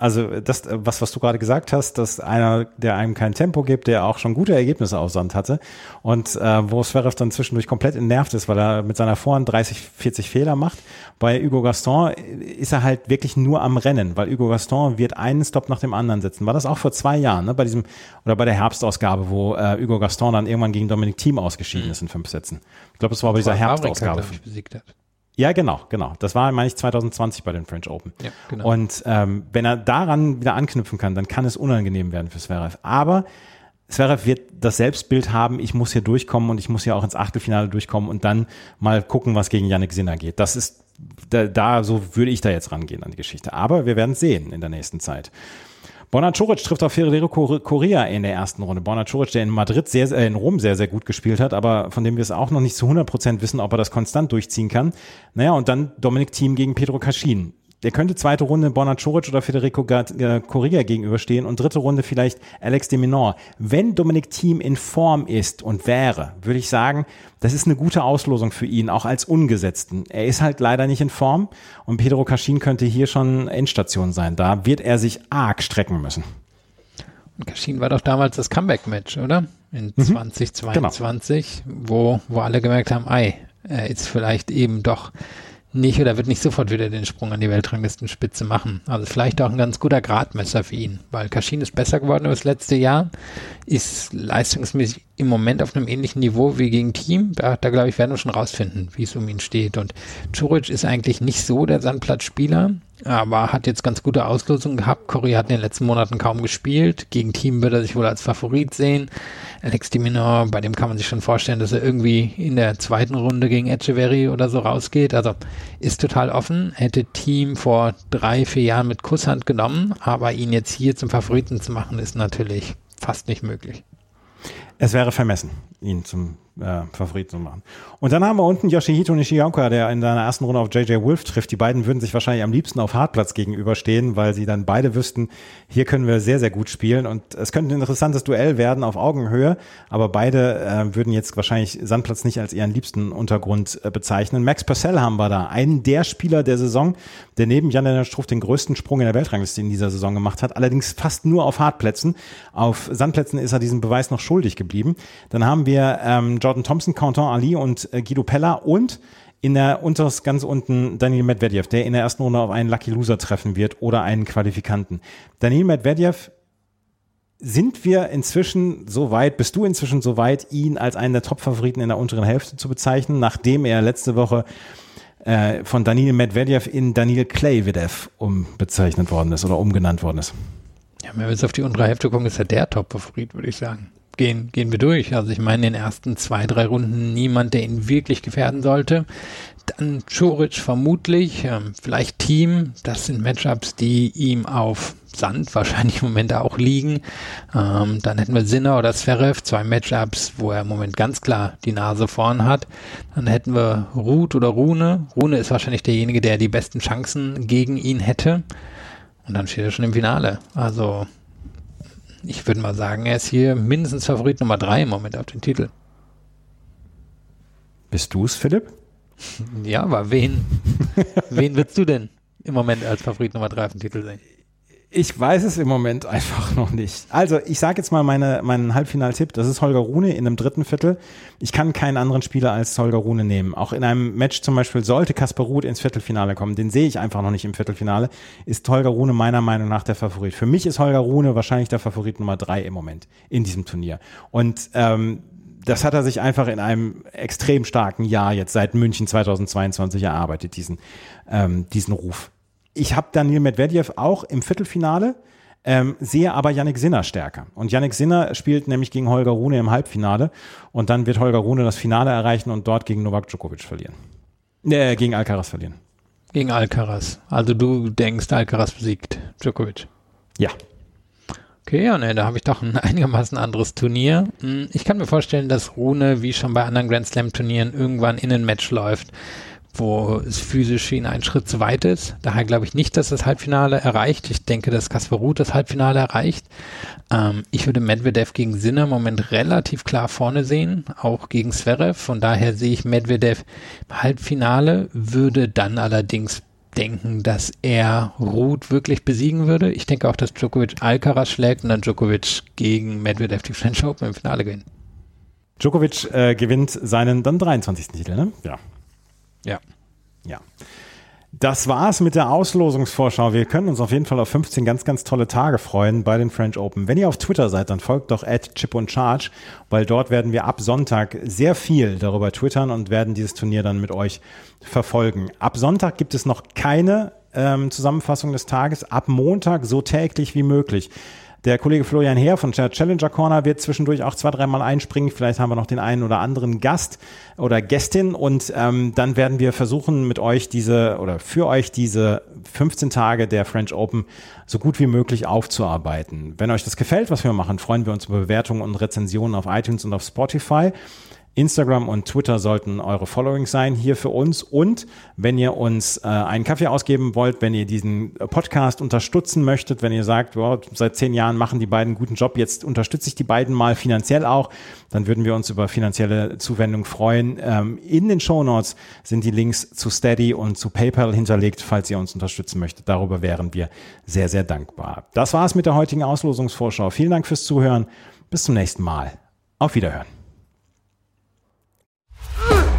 Also das, was, was du gerade gesagt hast, dass einer, der einem kein Tempo gibt, der auch schon gute Ergebnisse auf Sand hatte und äh, wo Zverev dann zwischendurch komplett entnervt ist, weil er mit seiner Vorhand 30, 40 Fehler macht. Bei Hugo Gaston ist er halt wirklich nur am Rennen, weil Hugo Gaston wird einen Stop nach dem anderen setzen. War das auch vor zwei Jahren, ne? bei diesem oder bei der Herbstausgabe, wo äh, Hugo Gaston dann irgendwann gegen Dominik Thiem ausgeschieden mhm. ist in fünf Sätzen. Ich glaube, es war bei dieser Herbstausgabe. Besiegt hat. Ja, genau, genau. Das war, meine ich, 2020 bei den French Open. Ja, genau. Und ähm, wenn er daran wieder anknüpfen kann, dann kann es unangenehm werden für Zverev. Aber Zverev wird das Selbstbild haben, ich muss hier durchkommen und ich muss hier auch ins Achtelfinale durchkommen und dann mal gucken, was gegen Yannick Sinner geht. Das ist da, da so würde ich da jetzt rangehen an die Geschichte. Aber wir werden sehen in der nächsten Zeit. Borna Coric trifft auf Federico Correa in der ersten Runde. Borna Coric, der in Madrid sehr, äh, in Rom sehr, sehr gut gespielt hat, aber von dem wir es auch noch nicht zu 100 Prozent wissen, ob er das konstant durchziehen kann. Naja, und dann Dominik Thiem gegen Pedro Caschin der könnte zweite Runde Borna Coric oder Federico Correa gegenüberstehen und dritte Runde vielleicht Alex de Minaur. Wenn Dominik Thiem in Form ist und wäre, würde ich sagen, das ist eine gute Auslosung für ihn, auch als Ungesetzten. Er ist halt leider nicht in Form und Pedro Caschin könnte hier schon Endstation sein. Da wird er sich arg strecken müssen. Und Caschin war doch damals das Comeback-Match, oder? In mhm. 2022, genau. wo, wo alle gemerkt haben, ei, er ist vielleicht eben doch nicht oder wird nicht sofort wieder den Sprung an die Weltranglistenspitze machen. Also vielleicht auch ein ganz guter Gradmesser für ihn, weil Kaschin ist besser geworden über das letzte Jahr, ist leistungsmäßig im Moment auf einem ähnlichen Niveau wie gegen Team. Da, da glaube ich, werden wir schon rausfinden, wie es um ihn steht. Und Čuric ist eigentlich nicht so der Sandplatzspieler, aber hat jetzt ganz gute Auslosungen gehabt. Cory hat in den letzten Monaten kaum gespielt. Gegen Team wird er sich wohl als Favorit sehen. Alex Diminor, bei dem kann man sich schon vorstellen, dass er irgendwie in der zweiten Runde gegen Echeverry oder so rausgeht. Also ist total offen. Hätte Team vor drei, vier Jahren mit Kusshand genommen, aber ihn jetzt hier zum Favoriten zu machen, ist natürlich fast nicht möglich. Es wäre vermessen, ihn zum äh, Favorit zu machen. Und dann haben wir unten Yoshihito Nishioka, der in seiner ersten Runde auf JJ Wolf trifft. Die beiden würden sich wahrscheinlich am liebsten auf Hartplatz gegenüberstehen, weil sie dann beide wüssten, hier können wir sehr, sehr gut spielen. Und es könnte ein interessantes Duell werden auf Augenhöhe, aber beide äh, würden jetzt wahrscheinlich Sandplatz nicht als ihren liebsten Untergrund äh, bezeichnen. Max Purcell haben wir da, einen der Spieler der Saison, der neben Jan Struff den größten Sprung in der Weltrangliste in dieser Saison gemacht hat, allerdings fast nur auf Hartplätzen. Auf Sandplätzen ist er diesen Beweis noch schuldig geblieben. Dann haben wir ähm, Jordan Thompson, Quentin Ali und äh, Guido Pella und in der unters ganz unten Daniel Medvedev, der in der ersten Runde auf einen Lucky Loser treffen wird oder einen Qualifikanten. Daniel Medvedev, sind wir inzwischen so weit, bist du inzwischen so weit, ihn als einen der Top-Favoriten in der unteren Hälfte zu bezeichnen, nachdem er letzte Woche äh, von Daniel Medvedev in Daniel Kleivedev umbezeichnet worden ist oder umgenannt worden ist? Ja, wenn wir jetzt auf die untere Hälfte gucken, ist er der Top-Favorit, würde ich sagen gehen, gehen wir durch. Also ich meine, in den ersten zwei, drei Runden niemand, der ihn wirklich gefährden sollte. Dann Choric vermutlich, ähm, vielleicht Team. Das sind Matchups, die ihm auf Sand wahrscheinlich im Moment auch liegen. Ähm, dann hätten wir Sinner oder Zverev, zwei Matchups, wo er im Moment ganz klar die Nase vorn hat. Dann hätten wir Ruth oder Rune. Rune ist wahrscheinlich derjenige, der die besten Chancen gegen ihn hätte. Und dann steht er schon im Finale. Also ich würde mal sagen, er ist hier mindestens Favorit Nummer drei im Moment auf den Titel. Bist du es, Philipp? Ja, aber wen, wen würdest du denn im Moment als Favorit Nummer drei auf den Titel sehen? Ich weiß es im Moment einfach noch nicht. Also, ich sage jetzt mal meine, meinen Halbfinaltipp. Das ist Holger Rune in einem dritten Viertel. Ich kann keinen anderen Spieler als Holger Rune nehmen. Auch in einem Match zum Beispiel sollte Kasper Ruth ins Viertelfinale kommen. Den sehe ich einfach noch nicht im Viertelfinale. Ist Holger Rune meiner Meinung nach der Favorit. Für mich ist Holger Rune wahrscheinlich der Favorit Nummer drei im Moment in diesem Turnier. Und ähm, das hat er sich einfach in einem extrem starken Jahr jetzt seit München 2022 erarbeitet, diesen, ähm, diesen Ruf ich habe Daniel Medvedev auch im Viertelfinale, ähm, sehe aber Yannick Sinner stärker. Und Yannick Sinner spielt nämlich gegen Holger Rune im Halbfinale und dann wird Holger Rune das Finale erreichen und dort gegen Novak Djokovic verlieren. Äh, gegen Alcaraz verlieren. Gegen Alcaraz. Also du denkst, Alcaraz besiegt Djokovic. Ja. Okay, ja, ne, da habe ich doch ein einigermaßen anderes Turnier. Hm, ich kann mir vorstellen, dass Rune, wie schon bei anderen Grand Slam Turnieren, irgendwann in ein Match läuft, wo es physisch ihn einen Schritt zu weit ist. Daher glaube ich nicht, dass das Halbfinale erreicht. Ich denke, dass Kasper Ruth das Halbfinale erreicht. Ähm, ich würde Medvedev gegen Sinner im Moment relativ klar vorne sehen, auch gegen Zverev. Von daher sehe ich Medvedev im Halbfinale, würde dann allerdings denken, dass er Ruth wirklich besiegen würde. Ich denke auch, dass Djokovic Alcaraz schlägt und dann Djokovic gegen Medvedev die French Open im Finale gewinnt. Djokovic äh, gewinnt seinen dann 23. Titel, ne? Ja. Ja. Ja. Das war's mit der Auslosungsvorschau. Wir können uns auf jeden Fall auf 15 ganz, ganz tolle Tage freuen bei den French Open. Wenn ihr auf Twitter seid, dann folgt doch at Chip und Charge, weil dort werden wir ab Sonntag sehr viel darüber twittern und werden dieses Turnier dann mit euch verfolgen. Ab Sonntag gibt es noch keine ähm, Zusammenfassung des Tages. Ab Montag so täglich wie möglich. Der Kollege Florian Heer von Challenger Corner wird zwischendurch auch zwei, dreimal einspringen. Vielleicht haben wir noch den einen oder anderen Gast oder Gästin und ähm, dann werden wir versuchen mit euch diese oder für euch diese 15 Tage der French Open so gut wie möglich aufzuarbeiten. Wenn euch das gefällt, was wir machen, freuen wir uns über Bewertungen und Rezensionen auf iTunes und auf Spotify. Instagram und Twitter sollten eure Followings sein hier für uns. Und wenn ihr uns äh, einen Kaffee ausgeben wollt, wenn ihr diesen Podcast unterstützen möchtet, wenn ihr sagt, wow, seit zehn Jahren machen die beiden guten Job, jetzt unterstütze ich die beiden mal finanziell auch, dann würden wir uns über finanzielle Zuwendung freuen. Ähm, in den Show Notes sind die Links zu Steady und zu PayPal hinterlegt, falls ihr uns unterstützen möchtet. Darüber wären wir sehr, sehr dankbar. Das war's mit der heutigen Auslosungsvorschau. Vielen Dank fürs Zuhören. Bis zum nächsten Mal. Auf Wiederhören.